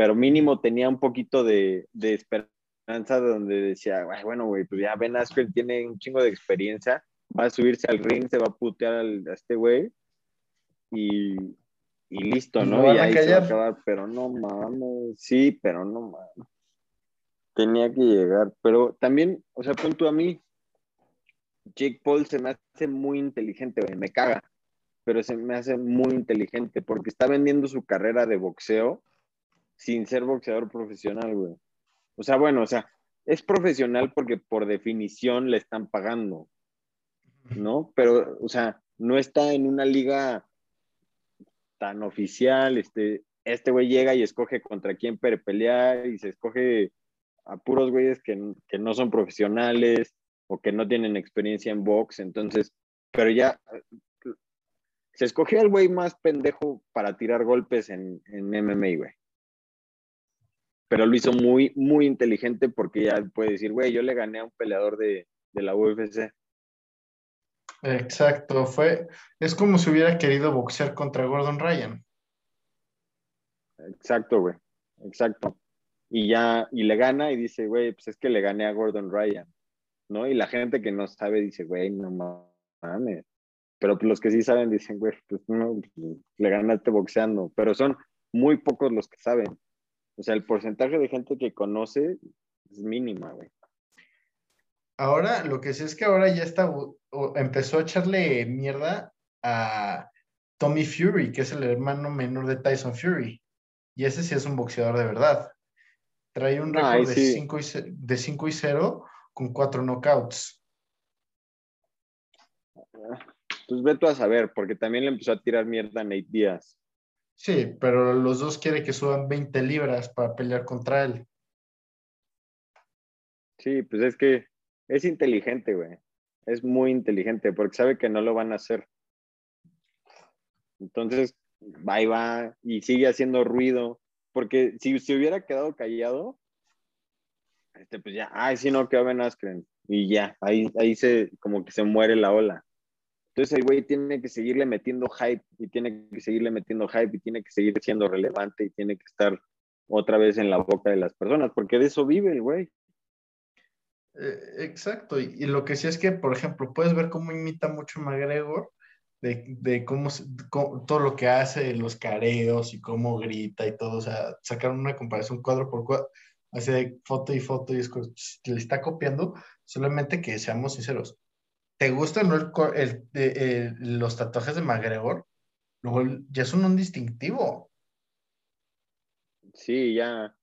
S3: Pero mínimo tenía un poquito de, de esperanza donde decía, "Ay, bueno, güey, pues ya Ben Askren tiene un chingo de experiencia, va a subirse al ring, se va a putear al- a este güey y, y listo, ¿no? Y ahí se va a acabar, pero no mames, sí, pero no mames. Tenía que llegar, pero también, o sea, pon tú a mí, Jake Paul se me hace muy inteligente, güey, me caga, pero se me hace muy inteligente porque está vendiendo su carrera de boxeo sin ser boxeador profesional, güey. O sea, bueno, o sea, es profesional porque por definición le están pagando, ¿no? Pero, o sea, no está en una liga tan oficial, este, este güey llega y escoge contra quién pe- pelear y se escoge a puros güeyes que, que no son profesionales o que no tienen experiencia en box, entonces, pero ya se escogió al güey más pendejo para tirar golpes en, en MMA, güey. Pero lo hizo muy, muy inteligente porque ya puede decir, güey, yo le gané a un peleador de, de la UFC.
S1: Exacto, fue, es como si hubiera querido boxear contra Gordon Ryan.
S3: Exacto, güey. Exacto. Y ya, y le gana y dice, güey, pues es que le gané a Gordon Ryan, ¿no? Y la gente que no sabe dice, güey, no mames. Pero pues los que sí saben dicen, güey, pues no, le ganaste boxeando. Pero son muy pocos los que saben. O sea, el porcentaje de gente que conoce es mínima, güey.
S1: Ahora, lo que sí es que ahora ya está, o- empezó a echarle mierda a Tommy Fury, que es el hermano menor de Tyson Fury. Y ese sí es un boxeador de verdad. Trae un récord de
S3: sí.
S1: 5 y, ce- de 5 y 0 con 4 knockouts.
S3: Pues ve tú a saber, porque también le empezó a tirar mierda a Nate Díaz.
S1: Sí, pero los dos quieren que suban 20 libras para pelear contra él.
S3: Sí, pues es que es inteligente, güey. Es muy inteligente porque sabe que no lo van a hacer. Entonces, va y va y sigue haciendo ruido porque si se hubiera quedado callado, este, pues ya, ay, sí, no, que Askren. Y ya, ahí, ahí se, como que se muere la ola. Entonces el güey tiene que seguirle metiendo hype y tiene que seguirle metiendo hype y tiene que seguir siendo relevante y tiene que estar otra vez en la boca de las personas, porque de eso vive el güey.
S1: Eh, exacto, y, lo que sí es que, por ejemplo, puedes ver cómo imita mucho McGregor, de, de cómo, todo lo que hace, los careos y cómo grita y todo, o sea, sacar una comparación cuadro por cuadro, hace foto y foto y es, le está copiando, solamente que seamos sinceros, ¿te gustan no el, los tatuajes de McGregor? Luego ya son un distintivo.
S3: Sí, ya.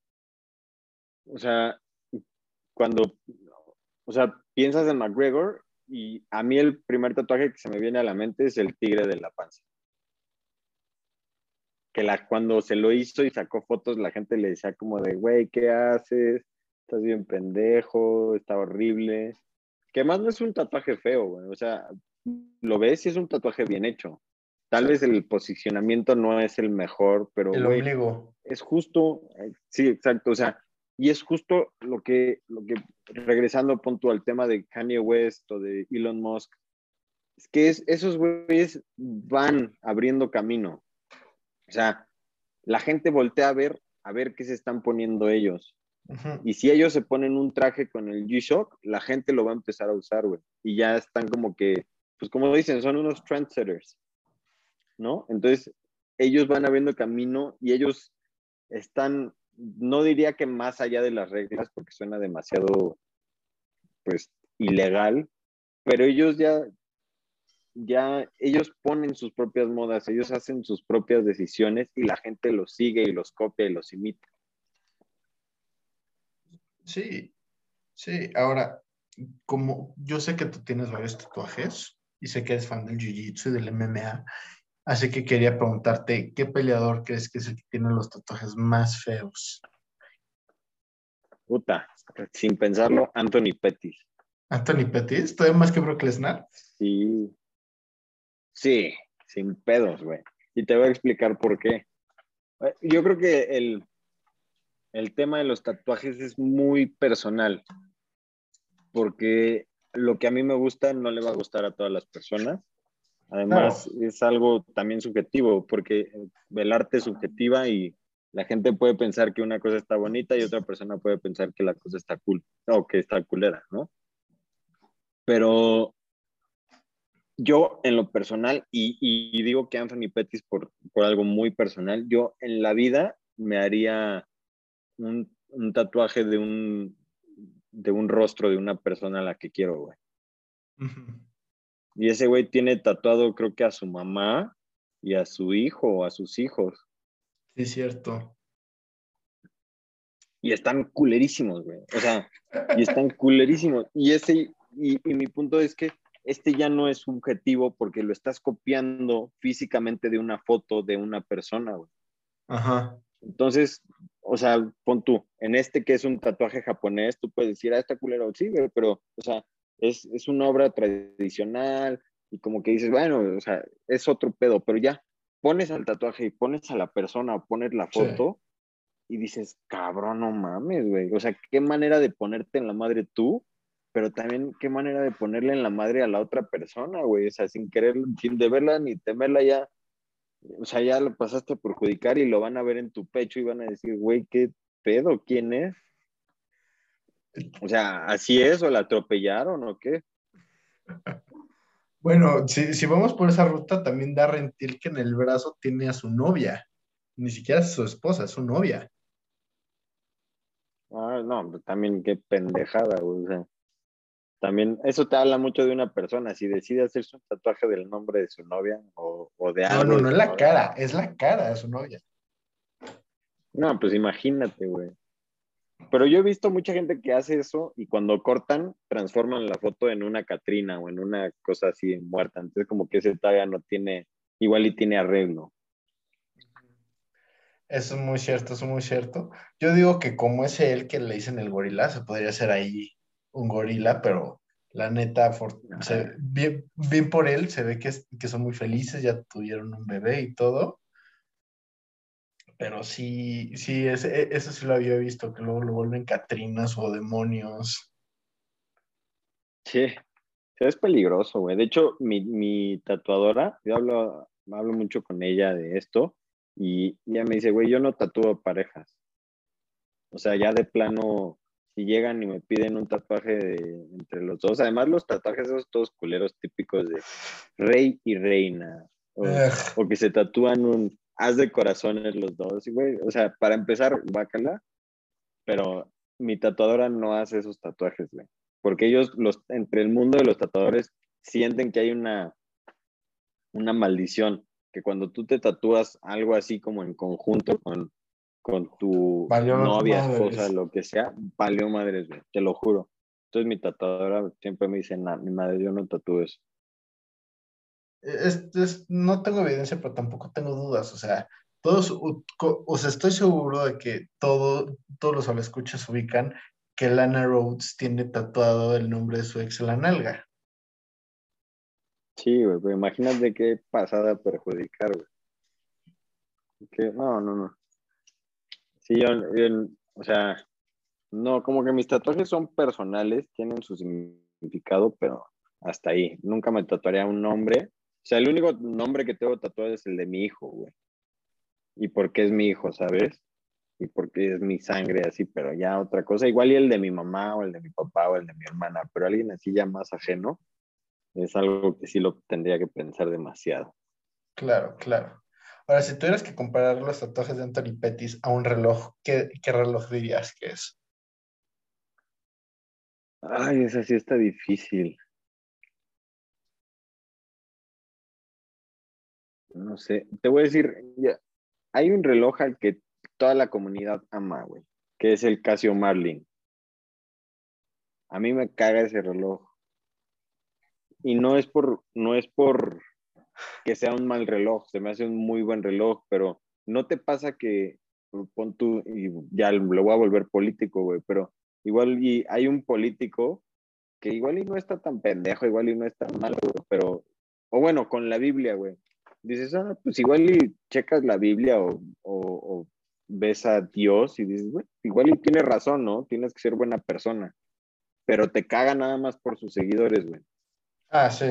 S3: O sea, cuando, o sea, piensas en McGregor y a mí el primer tatuaje que se me viene a la mente es el tigre de la panza. Que la, cuando se lo hizo y sacó fotos, la gente le decía como de, güey, ¿qué haces? Estás bien pendejo, está horrible. Que más no es un tatuaje feo, güey. O sea, lo ves y es un tatuaje bien hecho. Tal vez el posicionamiento no es el mejor, pero
S1: el ombligo.
S3: es justo, eh, sí, exacto, o sea, y es justo lo que, lo que regresando punto al tema de Kanye West o de Elon Musk, es que es, esos güeyes van abriendo camino. O sea, la gente voltea a ver, a ver qué se están poniendo ellos. Y si ellos se ponen un traje con el G-Shock, la gente lo va a empezar a usar, güey. Y ya están como que, pues como dicen, son unos trendsetters, ¿no? Entonces, ellos van abriendo camino y ellos están no diría que más allá de las reglas, porque suena demasiado, pues, ilegal, pero ellos ya, ya, ellos ponen sus propias modas, ellos hacen sus propias decisiones y la gente los sigue y los copia y los imita.
S1: Sí, sí, ahora, como yo sé que tú tienes varios tatuajes y sé que eres fan del Jiu-Jitsu y del MMA, Así que quería preguntarte, ¿qué peleador crees que es el que tiene los tatuajes más feos?
S3: Puta, sin pensarlo, Anthony Pettis.
S1: ¿Anthony Pettis? ¿Todavía más que Brock Lesnar?
S3: Sí. Sí, sin pedos, güey. Y te voy a explicar por qué. Eh, yo creo que el, el tema de los tatuajes es muy personal, porque lo que a mí me gusta no le va a gustar a todas las personas Además, es algo también subjetivo, porque el arte es subjetiva y la gente puede pensar que una cosa está bonita y otra persona puede pensar que la cosa está cool o que está culera, ¿no? Pero yo en lo personal, y, digo que Anthony Pettis por, por, algo muy personal, yo en la vida me haría un, un tatuaje de un, de un rostro de una persona a la que quiero, güey. Y ese güey tiene tatuado, creo que a su mamá y a su hijo o a sus hijos.
S1: Sí, es cierto.
S3: Y están culerísimos, güey. O sea, y están culerísimos. Y ese, y, mi punto es que este ya no es subjetivo porque lo estás copiando físicamente de una foto de una persona, güey.
S1: Ajá.
S3: Entonces, o sea, pon tú, en este que es un tatuaje japonés, tú puedes decir, ah, está culero, sí, pero, o sea, es, es una obra tradicional y como que dices, bueno, o sea, es otro pedo, pero ya pones al tatuaje y pones a la persona, pones la foto y dices, cabrón, no mames, güey. O sea, qué manera de ponerte en la madre tú, pero también qué manera de ponerle en la madre a la otra persona, güey. O sea, sin querer, sin deberla ni temerla ya. O sea, ya lo pasaste a perjudicar y lo van a ver en tu pecho y van a decir, güey, qué pedo, ¿quién es? O sea, ¿así es o la atropellaron o qué?
S1: Bueno, si, vamos por esa ruta, también da rentil que en el brazo tiene a su novia. Ni siquiera es su esposa, es su novia.
S3: Ah, no, también qué pendejada, güey. O sea, también eso te habla mucho de una persona. Si decide hacerse un tatuaje del nombre de su novia o, de algo.
S1: No, no, no es la cara, es la cara de su novia.
S3: No, pues imagínate, güey. Pero yo he visto mucha gente que hace eso y cuando cortan, transforman la foto en una Catrina o en una cosa así muerta. Entonces, como que ese todavía no tiene, igual y tiene arreglo.
S1: Eso es muy cierto, eso es muy cierto. Yo digo que como es él que le dicen el gorila, se podría hacer ahí un gorila, pero la neta, bien, bien, por él, se ve que, que son muy felices, ya tuvieron un bebé y todo. pero sí, sí, ese, eso sí lo había visto, que luego lo vuelven Catrinas o demonios.
S3: Sí, es peligroso, güey. De hecho, mi, mi tatuadora, yo hablo, hablo mucho con ella de esto, y ella me dice, güey, yo no tatúo parejas. O sea, ya de plano, si llegan y me piden un tatuaje de, entre los dos, además los tatuajes esos todos culeros típicos de rey y reina, o, que se tatúan un haz de corazones los dos, güey. O sea, para empezar, bácala, pero mi tatuadora no hace esos tatuajes, güey. Porque ellos, los, entre el mundo de los tatuadores, sienten que hay una, una maldición que cuando tú te tatúas algo así como en conjunto con, con tu novia, esposa, lo que sea, valió madres, te lo juro. Entonces mi tatuadora siempre me dice, mi madre, yo no tatúo eso.
S1: Es, no tengo evidencia, pero tampoco tengo dudas. O sea, todos, o sea, estoy seguro de que todo, todos los escuchas ubican que Lana Rhodes tiene tatuado el nombre de su ex la nalga.
S3: Sí, güey, pero imagínate qué pasada perjudicar, güey. no, no, no. Sí, yo, o sea, no, como que mis tatuajes son personales, tienen su significado, pero hasta ahí. Nunca me tatuaría un nombre. O sea, el único nombre que tengo tatuado es el de mi hijo, güey. Y porque es mi hijo, ¿sabes? Y porque es mi sangre así, pero ya otra cosa. Igual y el de mi mamá o el de mi papá o el de mi hermana, pero alguien así ya más ajeno es algo que sí lo tendría que pensar demasiado.
S1: Claro, claro. Ahora, si tuvieras que comparar los tatuajes de Anthony Pettis a un reloj, ¿qué, reloj dirías que es?
S3: Ay, esa sí está difícil. No sé, te voy a decir, ya, hay un reloj al que toda la comunidad ama, güey, que es el Casio Marlin. A mí me caga ese reloj y no es por, no es por que sea un mal reloj, se me hace un muy buen reloj, pero no te pasa que, pon tú, y ya lo voy a volver político, güey, pero igual y hay un político que igual y no está tan pendejo, igual y no está mal, pero, o bueno, con la Biblia, güey. Dices, ah, pues igual y checas la Biblia o, o ves a Dios y dices, güey, igual y tiene razón, ¿no? Tienes que ser buena persona, pero te caga nada más por sus seguidores, güey.
S1: Ah, sí.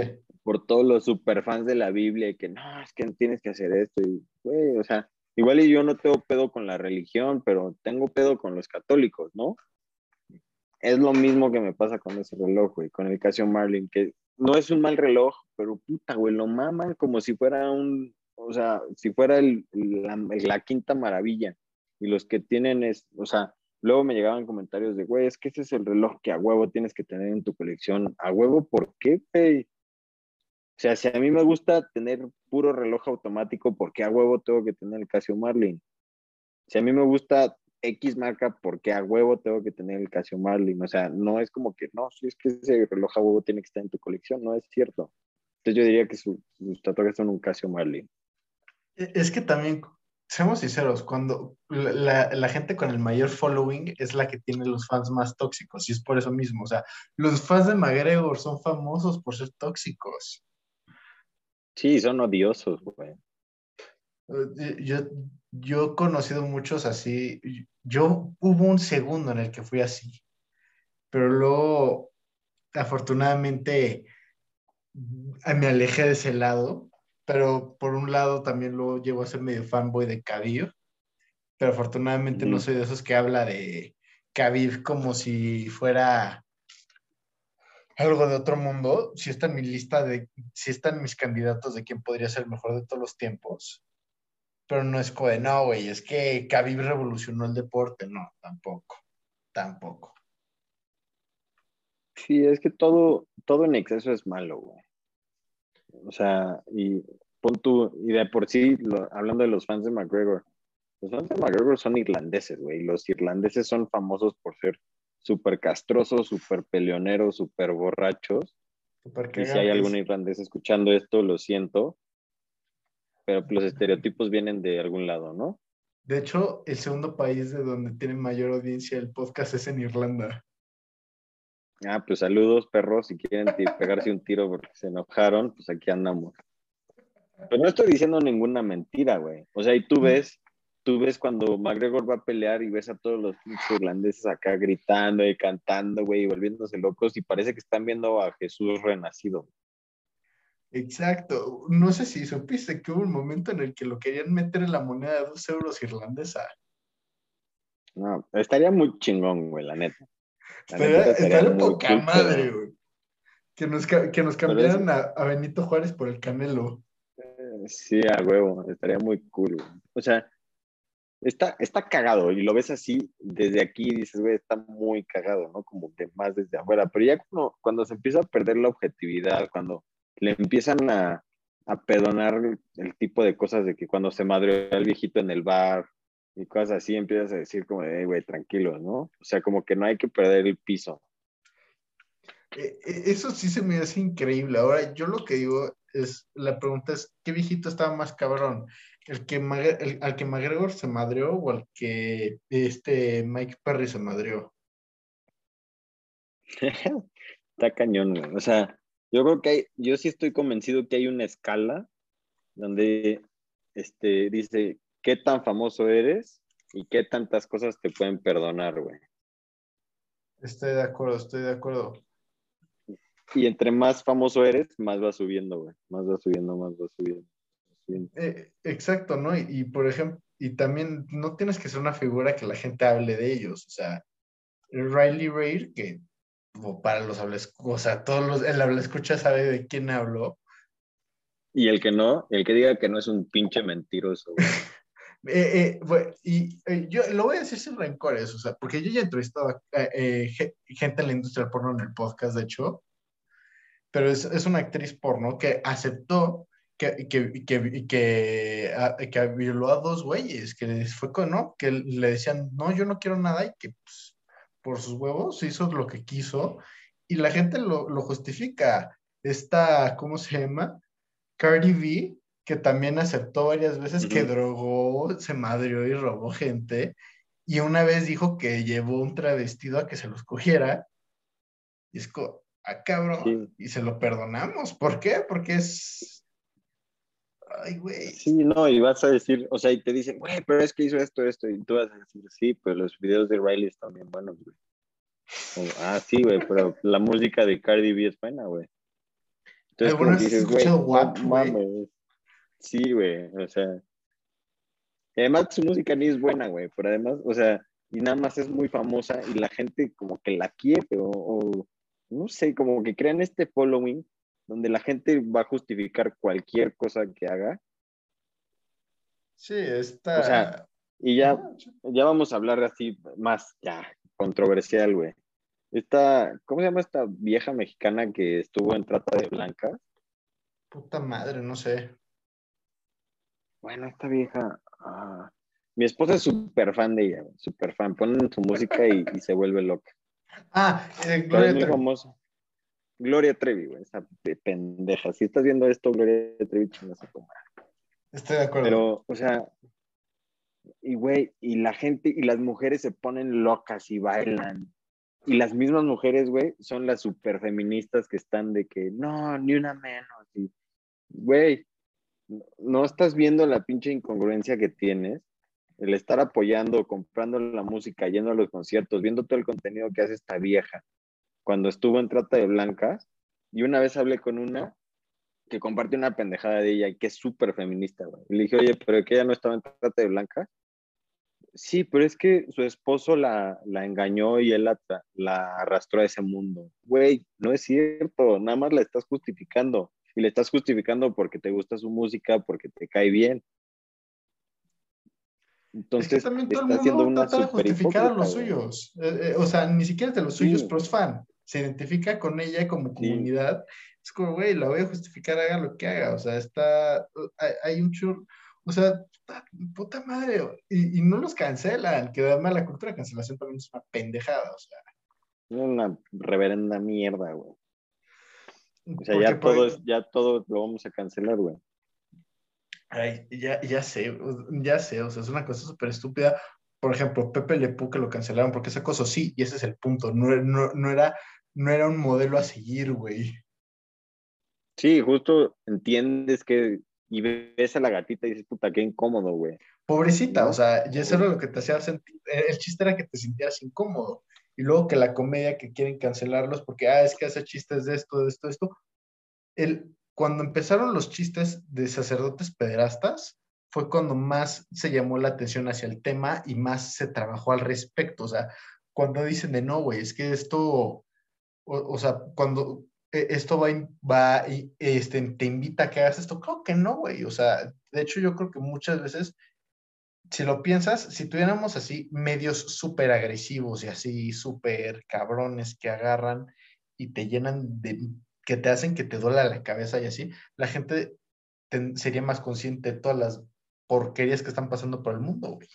S3: Por todos los superfans de la Biblia y que no, es que tienes que hacer esto. Y, güey, o sea, igual yo no tengo pedo con la religión, pero tengo pedo con los católicos, ¿no? Es lo mismo que me pasa con ese reloj, güey, con el Casio Marlin, que no es un mal reloj, pero puta, güey, lo maman como si fuera un, o sea, si fuera el, la, la quinta maravilla. Y los que tienen es, o sea, Luego me llegaban comentarios de, güey, es que ese es el reloj que a huevo tienes que tener en tu colección. ¿A huevo por qué, güey? O sea, si a mí me gusta tener puro reloj automático, ¿por qué a huevo tengo que tener el Casio Marlin? Si a mí me gusta X marca, ¿por qué a huevo tengo que tener el Casio Marlin? O sea, no es como que, no, si es que ese reloj a huevo tiene que estar en tu colección, no es cierto. Entonces yo diría que sus, tatuajes son un Casio Marlin.
S1: E, es que también seamos sinceros, cuando la, gente con el mayor following es la que tiene los fans más tóxicos, y es por eso mismo. O sea, los fans de McGregor son famosos por ser tóxicos.
S3: Sí, son odiosos, güey.
S1: Eh, yo, yo he conocido muchos así. Yo hubo un segundo en el que fui así, pero luego, afortunadamente, me alejé de ese lado pero por un lado también lo llevo a ser medio fanboy de Khabib, pero afortunadamente no soy de esos que habla de Khabib como si fuera algo de otro mundo. Si está en mi lista de, si están mis candidatos de quién podría ser el mejor de todos los tiempos, pero no es como no, güey, es que Khabib revolucionó el deporte, no, tampoco, tampoco.
S3: Sí, es que todo, todo en exceso es malo, güey. O sea, y pon tú, y de por sí, hablando de los fans de McGregor, los fans de McGregor son irlandeses, güey. Los irlandeses son famosos por ser súper castrosos, súper peleoneros, súper borrachos. y si hay algún irlandés escuchando esto, lo siento. Pero los estereotipos vienen de algún lado, ¿no?
S1: De hecho, el segundo país de donde tiene mayor audiencia el podcast es en Irlanda.
S3: Ah, pues saludos, perros. Si quieren pegarse un tiro porque se enojaron, pues aquí andamos. Pero no estoy diciendo ninguna mentira, güey. O sea, y tú ves tú ves cuando McGregor va a pelear y ves a todos los irlandeses acá gritando y cantando, güey, y volviéndose locos y parece que están viendo a Jesús renacido.
S1: Exacto. No sé si supiste que hubo un momento en el que lo querían meter en la moneda de dos euros irlandesa.
S3: No, estaría muy chingón, güey, la neta. La
S1: Estaría,
S3: neta
S1: estaría
S3: muy
S1: poca
S3: cool,
S1: madre, güey. Que nos, que nos cambiaran a, a Benito Juárez por el Canelo.
S3: Sí, a huevo, estaría muy cool, güey. O sea, está, está cagado y lo ves así desde aquí y dices, güey, está muy cagado, ¿no? Como que más desde afuera. Pero ya cuando, cuando se empieza a perder la objetividad, cuando le empiezan a, a perdonar el tipo de cosas de que cuando se madreó el viejito en el bar y cosas así, empiezas a decir como, de, "Ey, güey, tranquilo, ¿no? O sea, como que no hay que perder el piso.
S1: Eh, eh, Eso sí se me hace increíble. Ahora, yo lo que digo es, la pregunta es, ¿qué viejito estaba más cabrón? ¿El que el- al que McGregor se madreó o al que este Mike Perry se madreó?
S3: Está cañón, güey. O sea, yo creo que hay, yo sí estoy convencido que hay una escala donde este, dice qué tan famoso eres y qué tantas cosas te pueden perdonar, güey.
S1: Estoy de acuerdo, estoy de acuerdo.
S3: Y entre más famoso eres, más va subiendo, güey. Más va subiendo, más va subiendo.
S1: Eh, exacto, ¿no? Y, y, por ejemplo, y también no tienes que ser una figura que la gente hable de ellos. O sea, Riley Reid, que para los hables, o sea, todos los, el habla escucha sabe de quién hablo.
S3: Y el que no, el que diga que no es un pinche mentiroso, güey.
S1: Eh, eh, bueno, y eh, yo lo voy a decir sin rencores, o sea, porque yo ya he entrevistado a ge- gente en la industria del porno en el podcast, de hecho, pero es, es una actriz porno que aceptó que, que, que, que, a- que violó a dos güeyes, que les fue con, ¿no? Que le decían, no, yo no quiero nada y que pues, por sus huevos hizo lo que quiso y la gente lo, lo justifica. Esta, ¿cómo se llama? Cardi B, que también aceptó varias veces que
S3: Ujú.
S1: drogó, se madrió y robó gente, y una vez dijo que llevó un travestido a que se los cogiera, y es como, ah, cabrón,
S3: Sí.
S1: y se lo perdonamos. ¿Por qué? Porque es... Ay, güey.
S3: Sí, no, y vas a decir, o sea, y te dicen, güey, pero es que hizo esto, esto, y tú vas a decir, sí, pero los videos de Riley están bien buenos, güey. O, ah, sí, güey, pero la música de Cardi B es buena, güey. Entonces,
S1: ¿Alguna vez
S3: dices, güey,
S1: WAP, güey?
S3: Sí, güey, o sea. y además su música ni es buena, güey, pero además, o sea, y nada más es muy famosa y la gente como que la quiere, o, o no sé, como que crean este following donde la gente va a justificar cualquier cosa que haga.
S1: Sí, está...
S3: O sea, Y ya, ya vamos a hablar así más ya controversial, güey. Esta, ¿cómo se llama esta vieja mexicana que estuvo en trata de blancas?
S1: Puta madre, no sé.
S3: Bueno, esta vieja, ah, mi esposa es súper fan de ella, súper fan. Ponen su música y, y se vuelve loca.
S1: Ah, eh, Gloria Trevi.
S3: famosa. Gloria Trevi, güey, esa pe- pendeja. Si estás viendo esto, Gloria Trevi, chingas a tu madre.
S1: Estoy de acuerdo.
S3: Pero, o sea, y güey, y la gente y las mujeres se ponen locas y bailan. Y las mismas mujeres, güey, son las super feministas que están de que no, ni una menos. Y, güey, no estás viendo la pinche incongruencia que tienes. El estar apoyando, comprando la música, yendo a los conciertos, viendo todo el contenido que hace esta vieja cuando estuvo en trata de blancas. Y una vez hablé con una que compartió una pendejada de ella y que es súper feminista, güey. Le dije, oye, pero que ella no estaba en trata de blancas. Sí, pero es que su esposo la, la engañó y él la, la arrastró a ese mundo. Güey, no es cierto, nada más la estás justificando. Y le estás justificando porque te gusta su música, porque te cae bien. Entonces,
S1: es que también todo el
S3: haciendo
S1: mundo
S3: una
S1: trata de justificar a los suyos. Eh, eh, o sea, ni siquiera es de los suyos,
S3: Sí.
S1: pero es fan. Se identifica con ella como
S3: Sí.
S1: comunidad. Es como, güey, la voy a justificar, haga lo que haga. O sea, está. Hay, hay un chur. O sea, puta, puta madre. Y, y no los cancelan, que además la cultura de cancelación también es una pendejada. O sea,
S3: Es una reverenda mierda, güey. O sea, ya todo, es, ya todo lo vamos a cancelar, güey.
S1: Ay, ya, ya sé, ya sé, o sea, es una cosa súper estúpida. Por ejemplo, Pepe Le Pew que lo cancelaron porque esa cosa sí, y ese es el punto, no, no, no era, no era un modelo a seguir, güey.
S3: Sí, justo entiendes que y ves a la gatita y dices, puta, qué incómodo, güey.
S1: pobrecita, o sea, y eso era lo que te hacía sentir, el chiste era que te sintieras incómodo, y luego que la comedia que quieren cancelarlos porque, ah, es que hace chistes de esto, de esto, de esto. El, cuando empezaron los chistes de sacerdotes pederastas, fue cuando más se llamó la atención hacia el tema y más se trabajó al respecto. O sea, cuando dicen de no, güey, es que esto, o, sea, cuando e, esto va, va este, te invita a que hagas esto, creo que no, güey. O sea, de hecho yo creo que muchas veces si lo piensas, si tuviéramos así medios súper agresivos y así súper cabrones que agarran y te llenan de, que te hacen que te duela la cabeza y así, la gente sería más consciente de todas las porquerías que están pasando por el mundo, güey.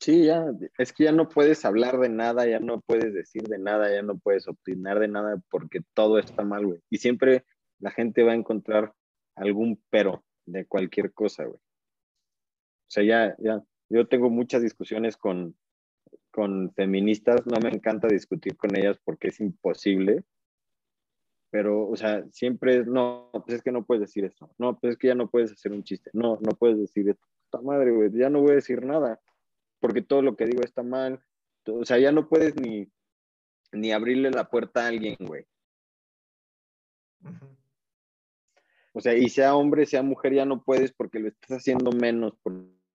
S3: Sí, ya, es que ya no puedes hablar de nada, ya no puedes decir de nada, ya no puedes opinar de nada porque todo está mal, güey. Y siempre la gente va a encontrar algún pero de cualquier cosa, güey. O sea, ya, ya, yo tengo muchas discusiones con, con feministas, no me encanta discutir con ellas porque es imposible, pero, o sea, siempre es, no, pues es que no puedes decir esto, no, pues es que ya no puedes hacer un chiste, no, no puedes decir esto, puta madre, güey, ya no voy a decir nada, porque todo lo que digo está mal, o sea, ya no puedes ni, ni abrirle la puerta a alguien, güey. O sea, y sea hombre, sea mujer, ya no puedes porque lo estás haciendo menos,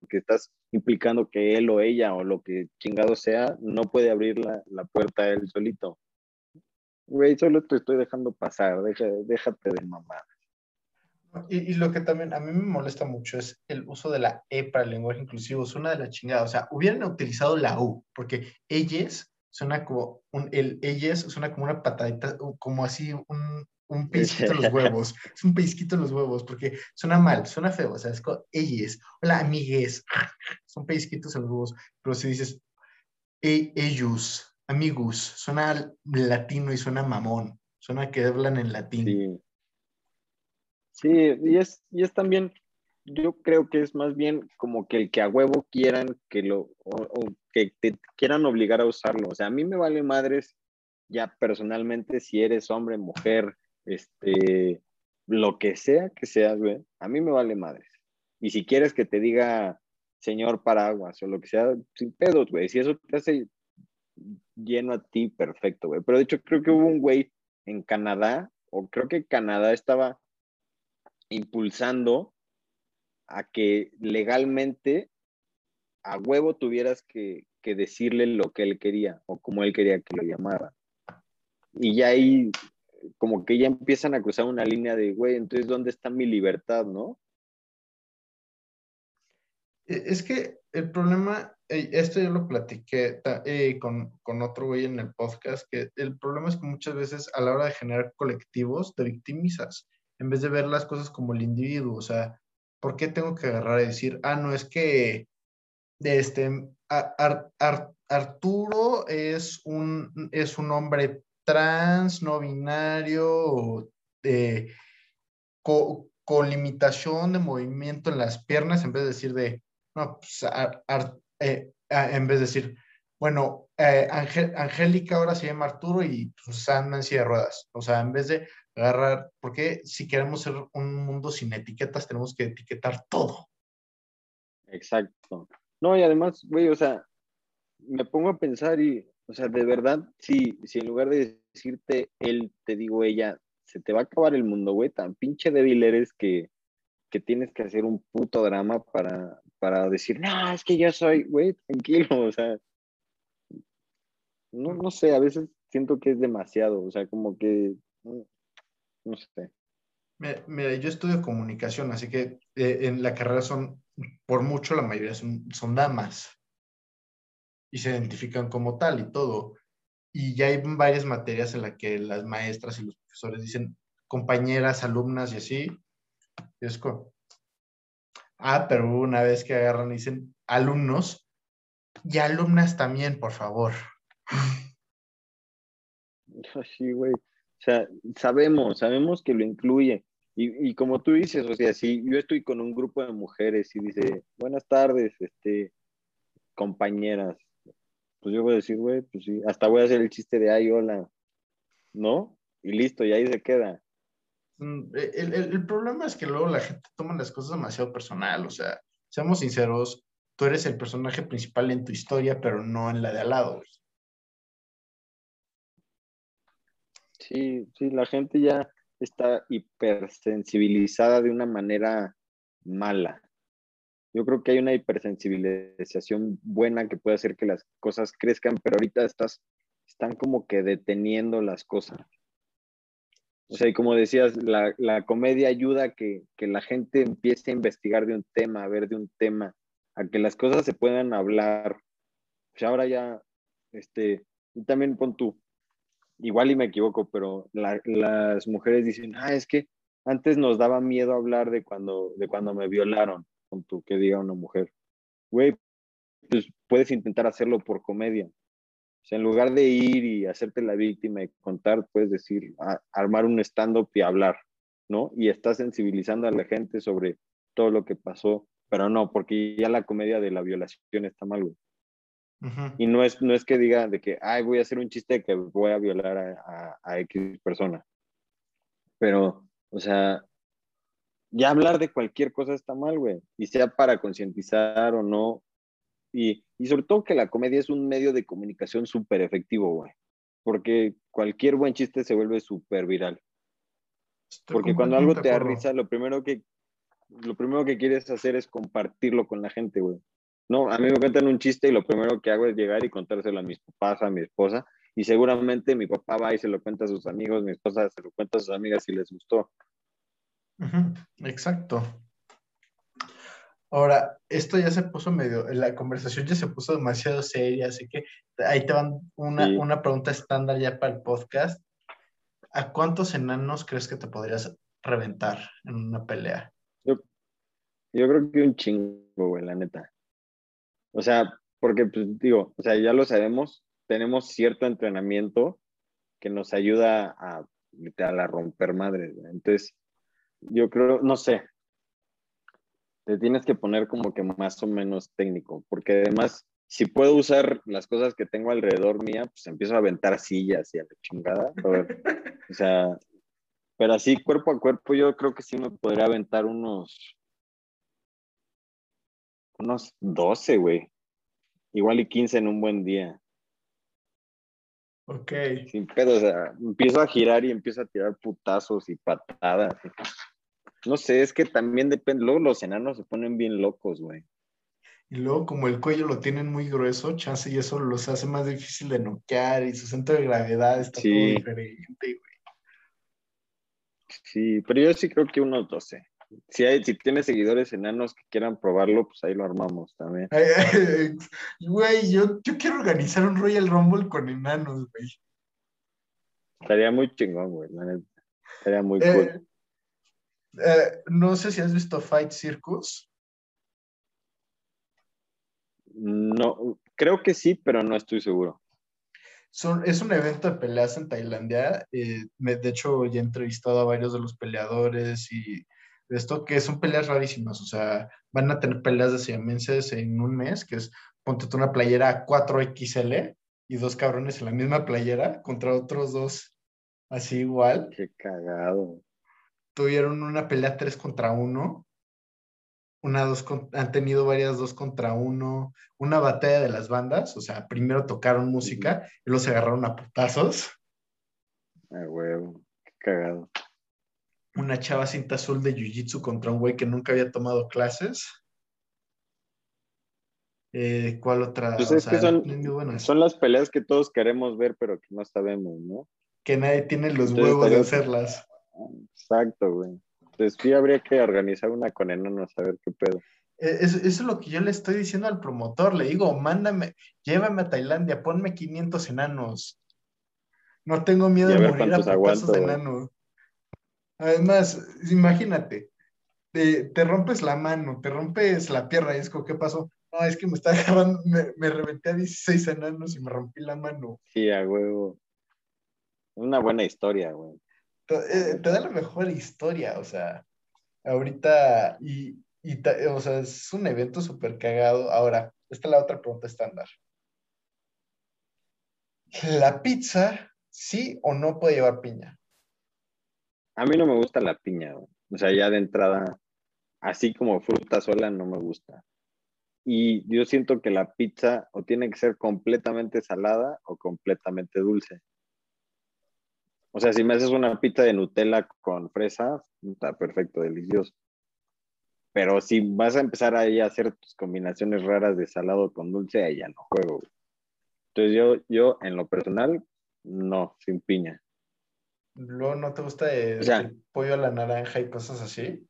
S3: que estás implicando que él o ella o lo que chingado sea, no puede abrir la, la puerta él solito. Güey, solo te estoy dejando pasar, déjate de mamar.
S1: Y, y, lo que también a mí me molesta mucho es el uso de la E para el lenguaje inclusivo. Es una de las chingadas. O sea, hubieran utilizado la U, porque ellas suena como un, el ellas suena como una patadita, como así un, un pellizquito en los huevos, es un pellizquito en los huevos, porque suena mal, suena feo, o sea, es como ellos, hola amigues, son pellizquitos en los huevos, pero si dices e ellos, amigos, suena latino y suena mamón, suena que hablan en latín.
S3: Sí, sí y, es, y es también, yo creo que es más bien como que el que a huevo quieran que lo, o que te quieran obligar a usarlo, o sea, a mí me vale madres ya personalmente si eres hombre, mujer, este, lo que sea que seas, güey, a mí me vale madres. Y si quieres que te diga señor paraguas o lo que sea, sin pedos, güey, si eso te hace lleno a ti, perfecto, güey. Pero de hecho creo que hubo un güey en Canadá, o creo que Canadá estaba impulsando a que legalmente a huevo tuvieras que, que decirle lo que él quería o como él quería que lo llamara. Y ya ahí como que ya empiezan a cruzar una línea de, güey, entonces, ¿dónde está mi libertad, no?
S1: E, es que el problema, eh, esto yo lo platiqué eh, con, con, otro güey en el podcast, que el problema es que muchas veces a la hora de generar colectivos te victimizas, en vez de ver las cosas como el individuo, o sea, ¿por qué tengo que agarrar y decir, ah, no, es que este, Arturo es un, es un hombre trans, no binario, con limitación de movimiento en las piernas, en vez de decir de, no, pues, eh, en vez de decir, bueno, eh, Angélica ahora se llama Arturo y pues en silla de ruedas. O sea, en vez de agarrar, porque si queremos ser un mundo sin etiquetas, tenemos que etiquetar todo.
S3: Exacto. No, y además, güey, o sea, me pongo a pensar y o sea, de verdad, si, si en lugar de decirte él, te digo ella, se te va a acabar el mundo, güey, tan pinche débil eres que, que tienes que hacer un puto drama para, para decir, no, es que yo soy, güey, tranquilo, o sea, no, no sé, a veces siento que es demasiado, o sea, como que, no, sé.
S1: Mira, yo estudio comunicación, así que eh, en la carrera son, por mucho la mayoría son, son damas y se identifican como tal y todo. Y ya hay varias materias en las que las maestras y los profesores dicen compañeras, alumnas y así. Es como, ah, pero una vez que agarran dicen alumnos y alumnas también, por favor.
S3: Sí, güey. O sea, sabemos, sabemos que lo incluye. Y, y, como tú dices, o sea, si yo estoy con un grupo de mujeres y dice, buenas tardes, este, compañeras, pues yo voy a decir, güey, pues sí, hasta voy a hacer el chiste de ay, hola, ¿no? Y listo, y ahí se queda.
S1: Mm, el, el, el, problema es que luego la gente toma las cosas demasiado personal, o sea, seamos sinceros, tú eres el personaje principal en tu historia, pero no en la de al lado.
S3: Sí, sí, la gente ya está hipersensibilizada de una manera mala. Yo creo que hay una hipersensibilización buena que puede hacer que las cosas crezcan, pero ahorita estás, están como que deteniendo las cosas. O sea, y como decías, la, la comedia ayuda a que, que la gente empiece a investigar de un tema, a ver de un tema, a que las cosas se puedan hablar. O sea, ahora ya, este, y también pon tú, igual y me equivoco, pero la- las mujeres dicen, ah, es que antes nos daba miedo hablar de cuando, de cuando me violaron, con tu que diga una mujer. Güey, pues puedes intentar hacerlo por comedia. O sea, en lugar de ir y hacerte la víctima y contar, puedes decir, a- armar un stand-up y hablar, ¿no? Y estás sensibilizando a la gente sobre todo lo que pasó, pero no, porque ya la comedia de la violación está mal, güey.
S1: Ujú.
S3: Y no es, no es que diga de que, ay, voy a hacer un chiste de que voy a violar a, a, a X persona. Pero, o sea, ya hablar de cualquier cosa está mal, güey. Y sea para concientizar o no. Y, y sobre todo que la comedia es un medio de comunicación súper efectivo, güey. Porque cualquier buen chiste se vuelve súper viral.
S1: Estoy
S3: Porque cuando algo te da risa, lo primero que lo primero que quieres hacer es compartirlo con la gente, güey. No, a mí me cuentan un chiste y lo primero que hago es llegar y contárselo a mis papás, a mi esposa, y seguramente mi papá va y se lo cuenta a sus amigos, mi esposa se lo cuenta a sus amigas si les gustó.
S1: Exacto. Ahora, esto ya se puso medio, la conversación ya se puso demasiado seria, así que ahí te van una,
S3: Sí.
S1: una pregunta estándar ya para el podcast. ¿A cuántos enanos crees que te podrías reventar en una pelea?
S3: Yo, yo creo que un chingo, güey, la neta. O sea, porque, pues, digo, o sea, ya lo sabemos, tenemos cierto entrenamiento que nos ayuda a, literal, a romper madres. Entonces, yo creo, no sé, te tienes que poner como que más o menos técnico, porque además, si puedo usar las cosas que tengo alrededor mía, pues empiezo a aventar sillas y a la chingada. O, o sea, pero así cuerpo a cuerpo, yo creo que sí me podría aventar unos, unos 12, güey. Igual y 15 en un buen día.
S1: Ok.
S3: Sin pedo, o sea, empiezo a girar y empiezo a tirar putazos y patadas. No sé, es que también depende. Luego los enanos se ponen bien locos, güey.
S1: Y luego, como el cuello lo tienen muy grueso, chance y eso los hace más difícil de noquear y su centro de gravedad está
S3: Sí.
S1: todo diferente, güey.
S3: Sí, pero yo sí creo que unos 12. Si, hay, si tienes seguidores enanos que quieran probarlo, pues ahí lo armamos también.
S1: Ay, ay, Güey, yo, yo quiero organizar un Royal Rumble con enanos, güey.
S3: Estaría muy chingón, güey, la neta. Estaría muy
S1: Eh,
S3: cool.
S1: Eh, no sé si has visto Fight Circus.
S3: No, creo que sí, pero no estoy seguro.
S1: Son, es un evento de peleas en Tailandia. eh, me- de hecho, ya he entrevistado a varios de los peleadores y de esto que son peleas rarísimas. O sea, van a tener peleas de siamenses en un mes, que es ponte tú una playera 4XL y dos cabrones en la misma playera contra otros dos así igual.
S3: Qué cagado.
S1: Tuvieron una pelea 3 contra 1. Una dos con- han tenido varias 2 contra 1. Una batalla de las bandas. O sea, primero tocaron música y luego se agarraron a putazos.
S3: Ah, huevo. Qué cagado.
S1: una chava cinta azul de jiu-jitsu contra un güey que nunca había tomado clases. Eh, ¿Cuál otra?
S3: Pues
S1: O
S3: es que
S1: sea,
S3: son, son las peleas que todos queremos ver, pero que no sabemos, ¿no?
S1: Que nadie tiene los
S3: Entonces,
S1: huevos de hacerlas.
S3: Exacto, güey. Entonces sí habría que organizar una con enanos a ver qué pedo.
S1: Eh, Eso, eso es lo que yo le estoy diciendo al promotor. Le digo, mándame, llévame a Tailandia, ponme 500 enanos. No tengo miedo de morir a putazos de enanos. Además, imagínate, te, te rompes la mano, te rompes la pierna y es como, ¿qué pasó? No, es que me está acabando, me, me reventé a 16 enanos y me rompí la mano.
S3: Sí, a huevo. Una buena historia, güey.
S1: Te, eh, te da la mejor historia, o sea, ahorita, y, y o sea, es un evento súper cagado. Ahora, esta es la otra pregunta estándar. ¿La pizza sí o no puede llevar piña?
S3: A mí no me gusta la piña. O sea, ya de entrada, así como fruta sola no me gusta. Y yo siento que la pizza o tiene que ser completamente salada o completamente dulce. O sea, si me haces una pizza de Nutella con fresa, está perfecto, delicioso. Pero si vas a empezar ahí a hacer tus combinaciones raras de salado con dulce, ahí ya no juego. Entonces yo, yo en lo personal, no, sin piña.
S1: ¿Luego no te gusta el,
S3: O sea-
S1: el pollo a la naranja y cosas así?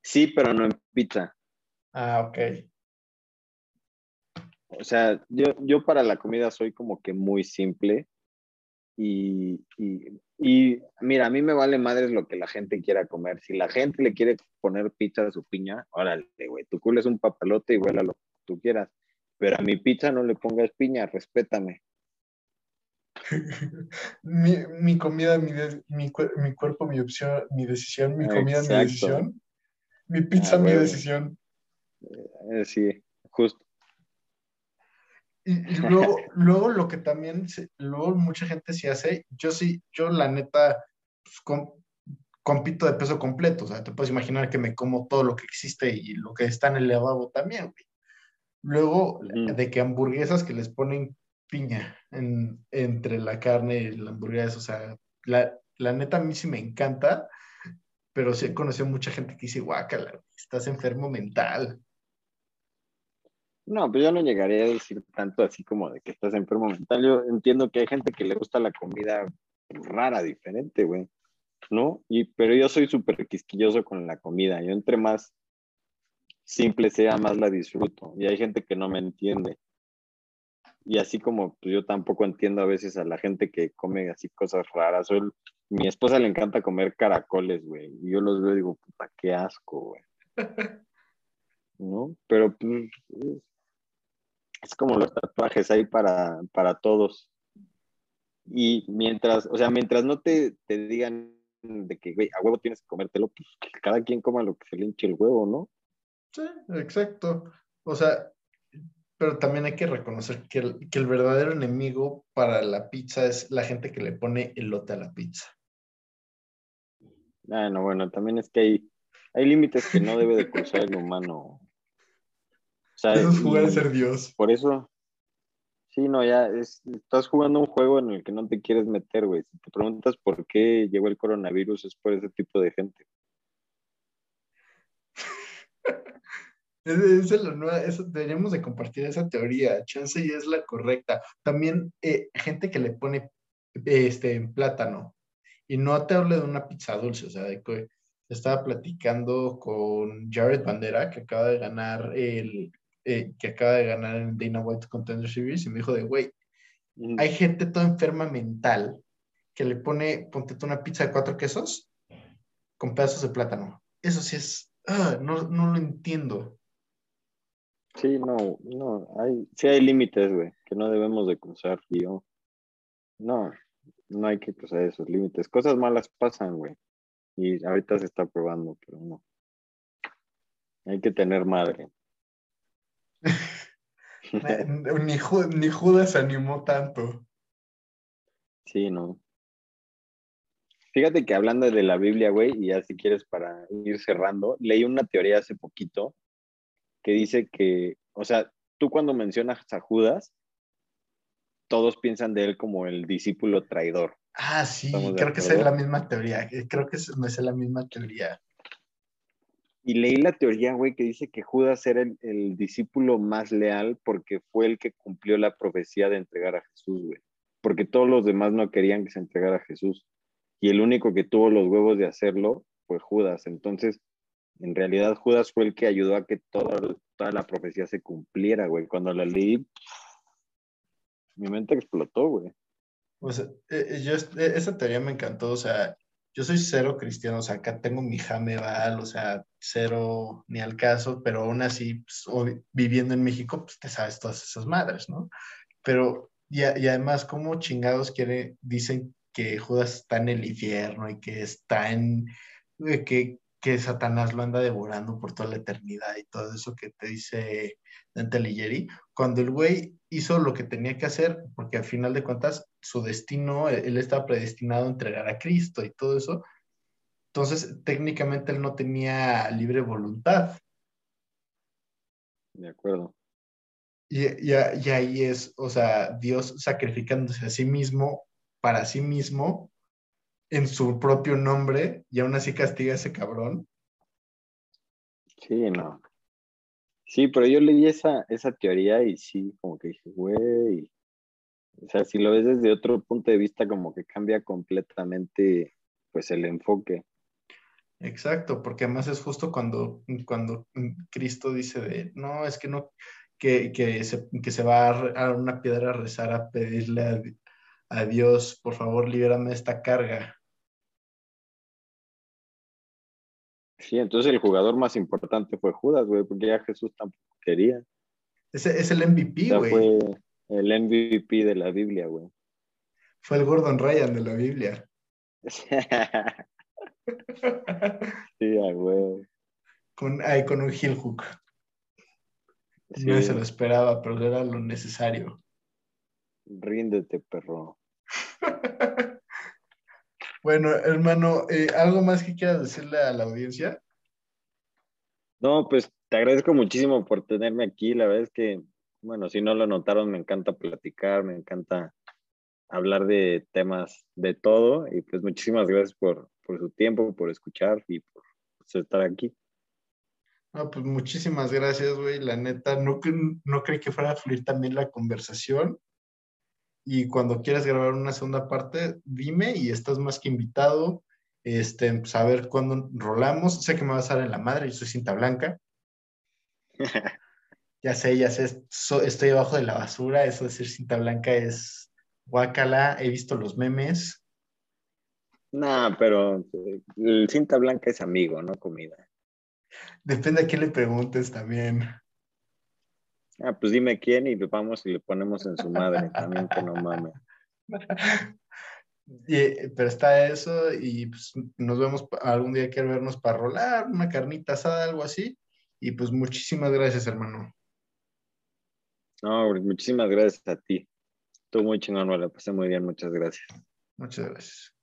S3: Sí, pero no en pizza.
S1: Ah, ok.
S3: O sea, yo, yo para la comida soy como que muy simple. Y, y, y mira, a mí me vale madres lo que la gente quiera comer. Si la gente le quiere poner pizza a su piña, órale, güey, tu culo es un papalote y vuela lo que tú quieras. Pero a mi pizza no le pongas piña, respétame.
S1: mi, mi comida, mi, de- mi, cuer- mi cuerpo, mi opción, mi decisión, mi comida, mi decisión. Mi pizza,
S3: Ah,
S1: mi
S3: huevo.
S1: decisión.
S3: Eh, sí, justo.
S1: Y, y luego, luego lo que también, se- luego mucha gente sí hace, yo sí, yo la neta, pues, com- compito de peso completo, o sea, te puedes imaginar que me como todo lo que existe y lo que está en el lavabo también, güey. Luego,
S3: Ujú.
S1: de que hamburguesas que les ponen piña en- entre la carne y la hamburguesa, o sea, la, la neta a mí sí me encanta, pero sí he conocido mucha gente que dice, guácala, estás enfermo mental.
S3: No, pues yo no llegaría a decir tanto así como de que estás enfermo mental. Yo entiendo que hay gente que le gusta la comida rara, diferente, güey. ¿No? Y, pero yo soy súper quisquilloso con la comida. Yo entre más simple sea, más la disfruto. Y hay gente que no me entiende. Y así como pues, yo tampoco entiendo a veces a la gente que come así cosas raras. Mi esposa le encanta comer caracoles, güey. Y yo los veo y digo, puta, qué asco, güey. ¿No? Pero pues, es- como los tatuajes hay para, para todos. Y mientras, o sea, mientras no te, te digan de que, güey, a huevo tienes que comértelo, pues que cada quien coma lo que se le hinche el huevo, ¿no?
S1: Sí, exacto. O sea, pero también hay que reconocer que el, que el verdadero enemigo para la pizza es la gente que le pone elote a la pizza.
S3: Ah, no, bueno, también es que hay, hay límites que no debe de cruzar el humano. Sea,
S1: Eso es jugar a ser Dios.
S3: por eso, sí, no, ya es, estás jugando un juego en el que no te quieres meter, güey. Si te preguntas por qué llegó el coronavirus, es por ese tipo de gente.
S1: Es- Esa es la nueva, eso, deberíamos de compartir esa teoría. Chance y es la correcta. También eh, gente que le pone este plátano. Y no te hablo de una pizza dulce, o sea, de que estaba platicando con Jared Bandera, que acaba de ganar el, eh, que acaba de ganar el Dana White Contender Series, y me dijo de, güey,
S3: Mm,
S1: hay gente toda enferma mental que le pone, ponte tú una pizza de cuatro quesos con pedazos de plátano. Eso sí es, ah, no, no lo entiendo.
S3: Sí, no, no, hay, sí hay límites, güey, que no debemos de cruzar, yo, no, no hay que cruzar esos límites. Cosas malas pasan, güey, y ahorita se está probando, pero no. Hay que tener madre.
S1: Ni, Ju- ni Judas animó tanto.
S3: Sí, no. Fíjate que hablando de la Biblia, güey, y ya si quieres para ir cerrando, leí una teoría hace poquito que dice que, o sea, tú cuando mencionas a Judas, todos piensan de él como el discípulo traidor.
S1: Ah, sí, creo que es la misma teoría. eh, Creo que es- la misma teoría.
S3: Y leí la teoría, güey, que dice que Judas era el, el discípulo más leal porque fue el que cumplió la profecía de entregar a Jesús, güey. Porque todos los demás no querían que se entregara a Jesús. Y el único que tuvo los huevos de hacerlo fue Judas. Entonces, en realidad, Judas fue el que ayudó a que toda, toda la profecía se cumpliera, güey. Cuando la leí, mi mente explotó, güey.
S1: Eh, yo, eh, esa teoría me encantó. O sea, yo soy cero cristiano. O sea, acá tengo mi Jameval, o sea, cero ni al caso, pero aún así, pues, viviendo en México, pues te sabes todas esas madres, ¿no? Pero, y, además, ¿cómo chingados quiere, dicen que Judas está en el infierno y que está en, que, que Satanás lo anda devorando por toda la eternidad y todo eso que te dice Dante Alighieri, cuando el güey hizo lo que tenía que hacer, porque al final de cuentas su destino, él él estaba predestinado a entregar a Cristo y todo eso, Entonces, técnicamente él no tenía libre voluntad.
S3: De acuerdo.
S1: Y, y, y ahí es, o sea, Dios sacrificándose a sí mismo, para sí mismo, en su propio nombre, y aún así castiga a ese cabrón.
S3: Sí, no. Sí, pero yo leí esa, esa teoría y sí, como que dije, güey. O sea, si lo ves desde otro punto de vista, como que cambia completamente, pues, el enfoque.
S1: Exacto, porque además es justo cuando, cuando Cristo dice de, no, es que no, que, que, se, que se va a, una piedra a rezar a pedirle a, a Dios, por favor, libérame de esta carga.
S3: Sí, entonces el jugador más importante fue Judas, güey, porque ya Jesús tampoco quería.
S1: Ese es el MVP, güey.
S3: fue el MVP de la Biblia, güey.
S1: Fue el Gordon Ryan de la Biblia.
S3: sí, güey.
S1: Con, ahí con un heel hook. No se lo esperaba, pero era lo necesario.
S3: Ríndete, perro.
S1: bueno, hermano, eh, ¿algo más que quieras decirle a la audiencia?
S3: No, pues te agradezco muchísimo por tenerme aquí. La verdad es que, bueno, si no lo notaron, me encanta platicar, me encanta hablar de temas de todo. Y pues muchísimas gracias por, por su tiempo, por escuchar y por estar aquí.
S1: No, pues muchísimas gracias, güey. La neta, no, no creí que fuera a fluir también la conversación. Y cuando quieras grabar una segunda parte, dime y estás más que invitado. Este, pues a ver cuándo rolamos. Sé que me vas a dar en la madre, yo soy cinta blanca. ya sé, ya sé, estoy abajo de la basura. Eso de ser cinta blanca es guacala. He visto los memes.
S3: No, pero eh, el cinta blanca es amigo, no comida.
S1: Depende a quién le preguntes también.
S3: Ah, pues dime quién y vamos y le ponemos en su madre también, que no mames.
S1: pero está eso y pues nos vemos algún día quiero vernos para rolar, una carnita asada, algo así. Y pues muchísimas gracias, hermano.
S3: No, muchísimas gracias a ti. Estuvo muy chingón, me la pasé muy bien, muchas gracias.
S1: Muchas gracias.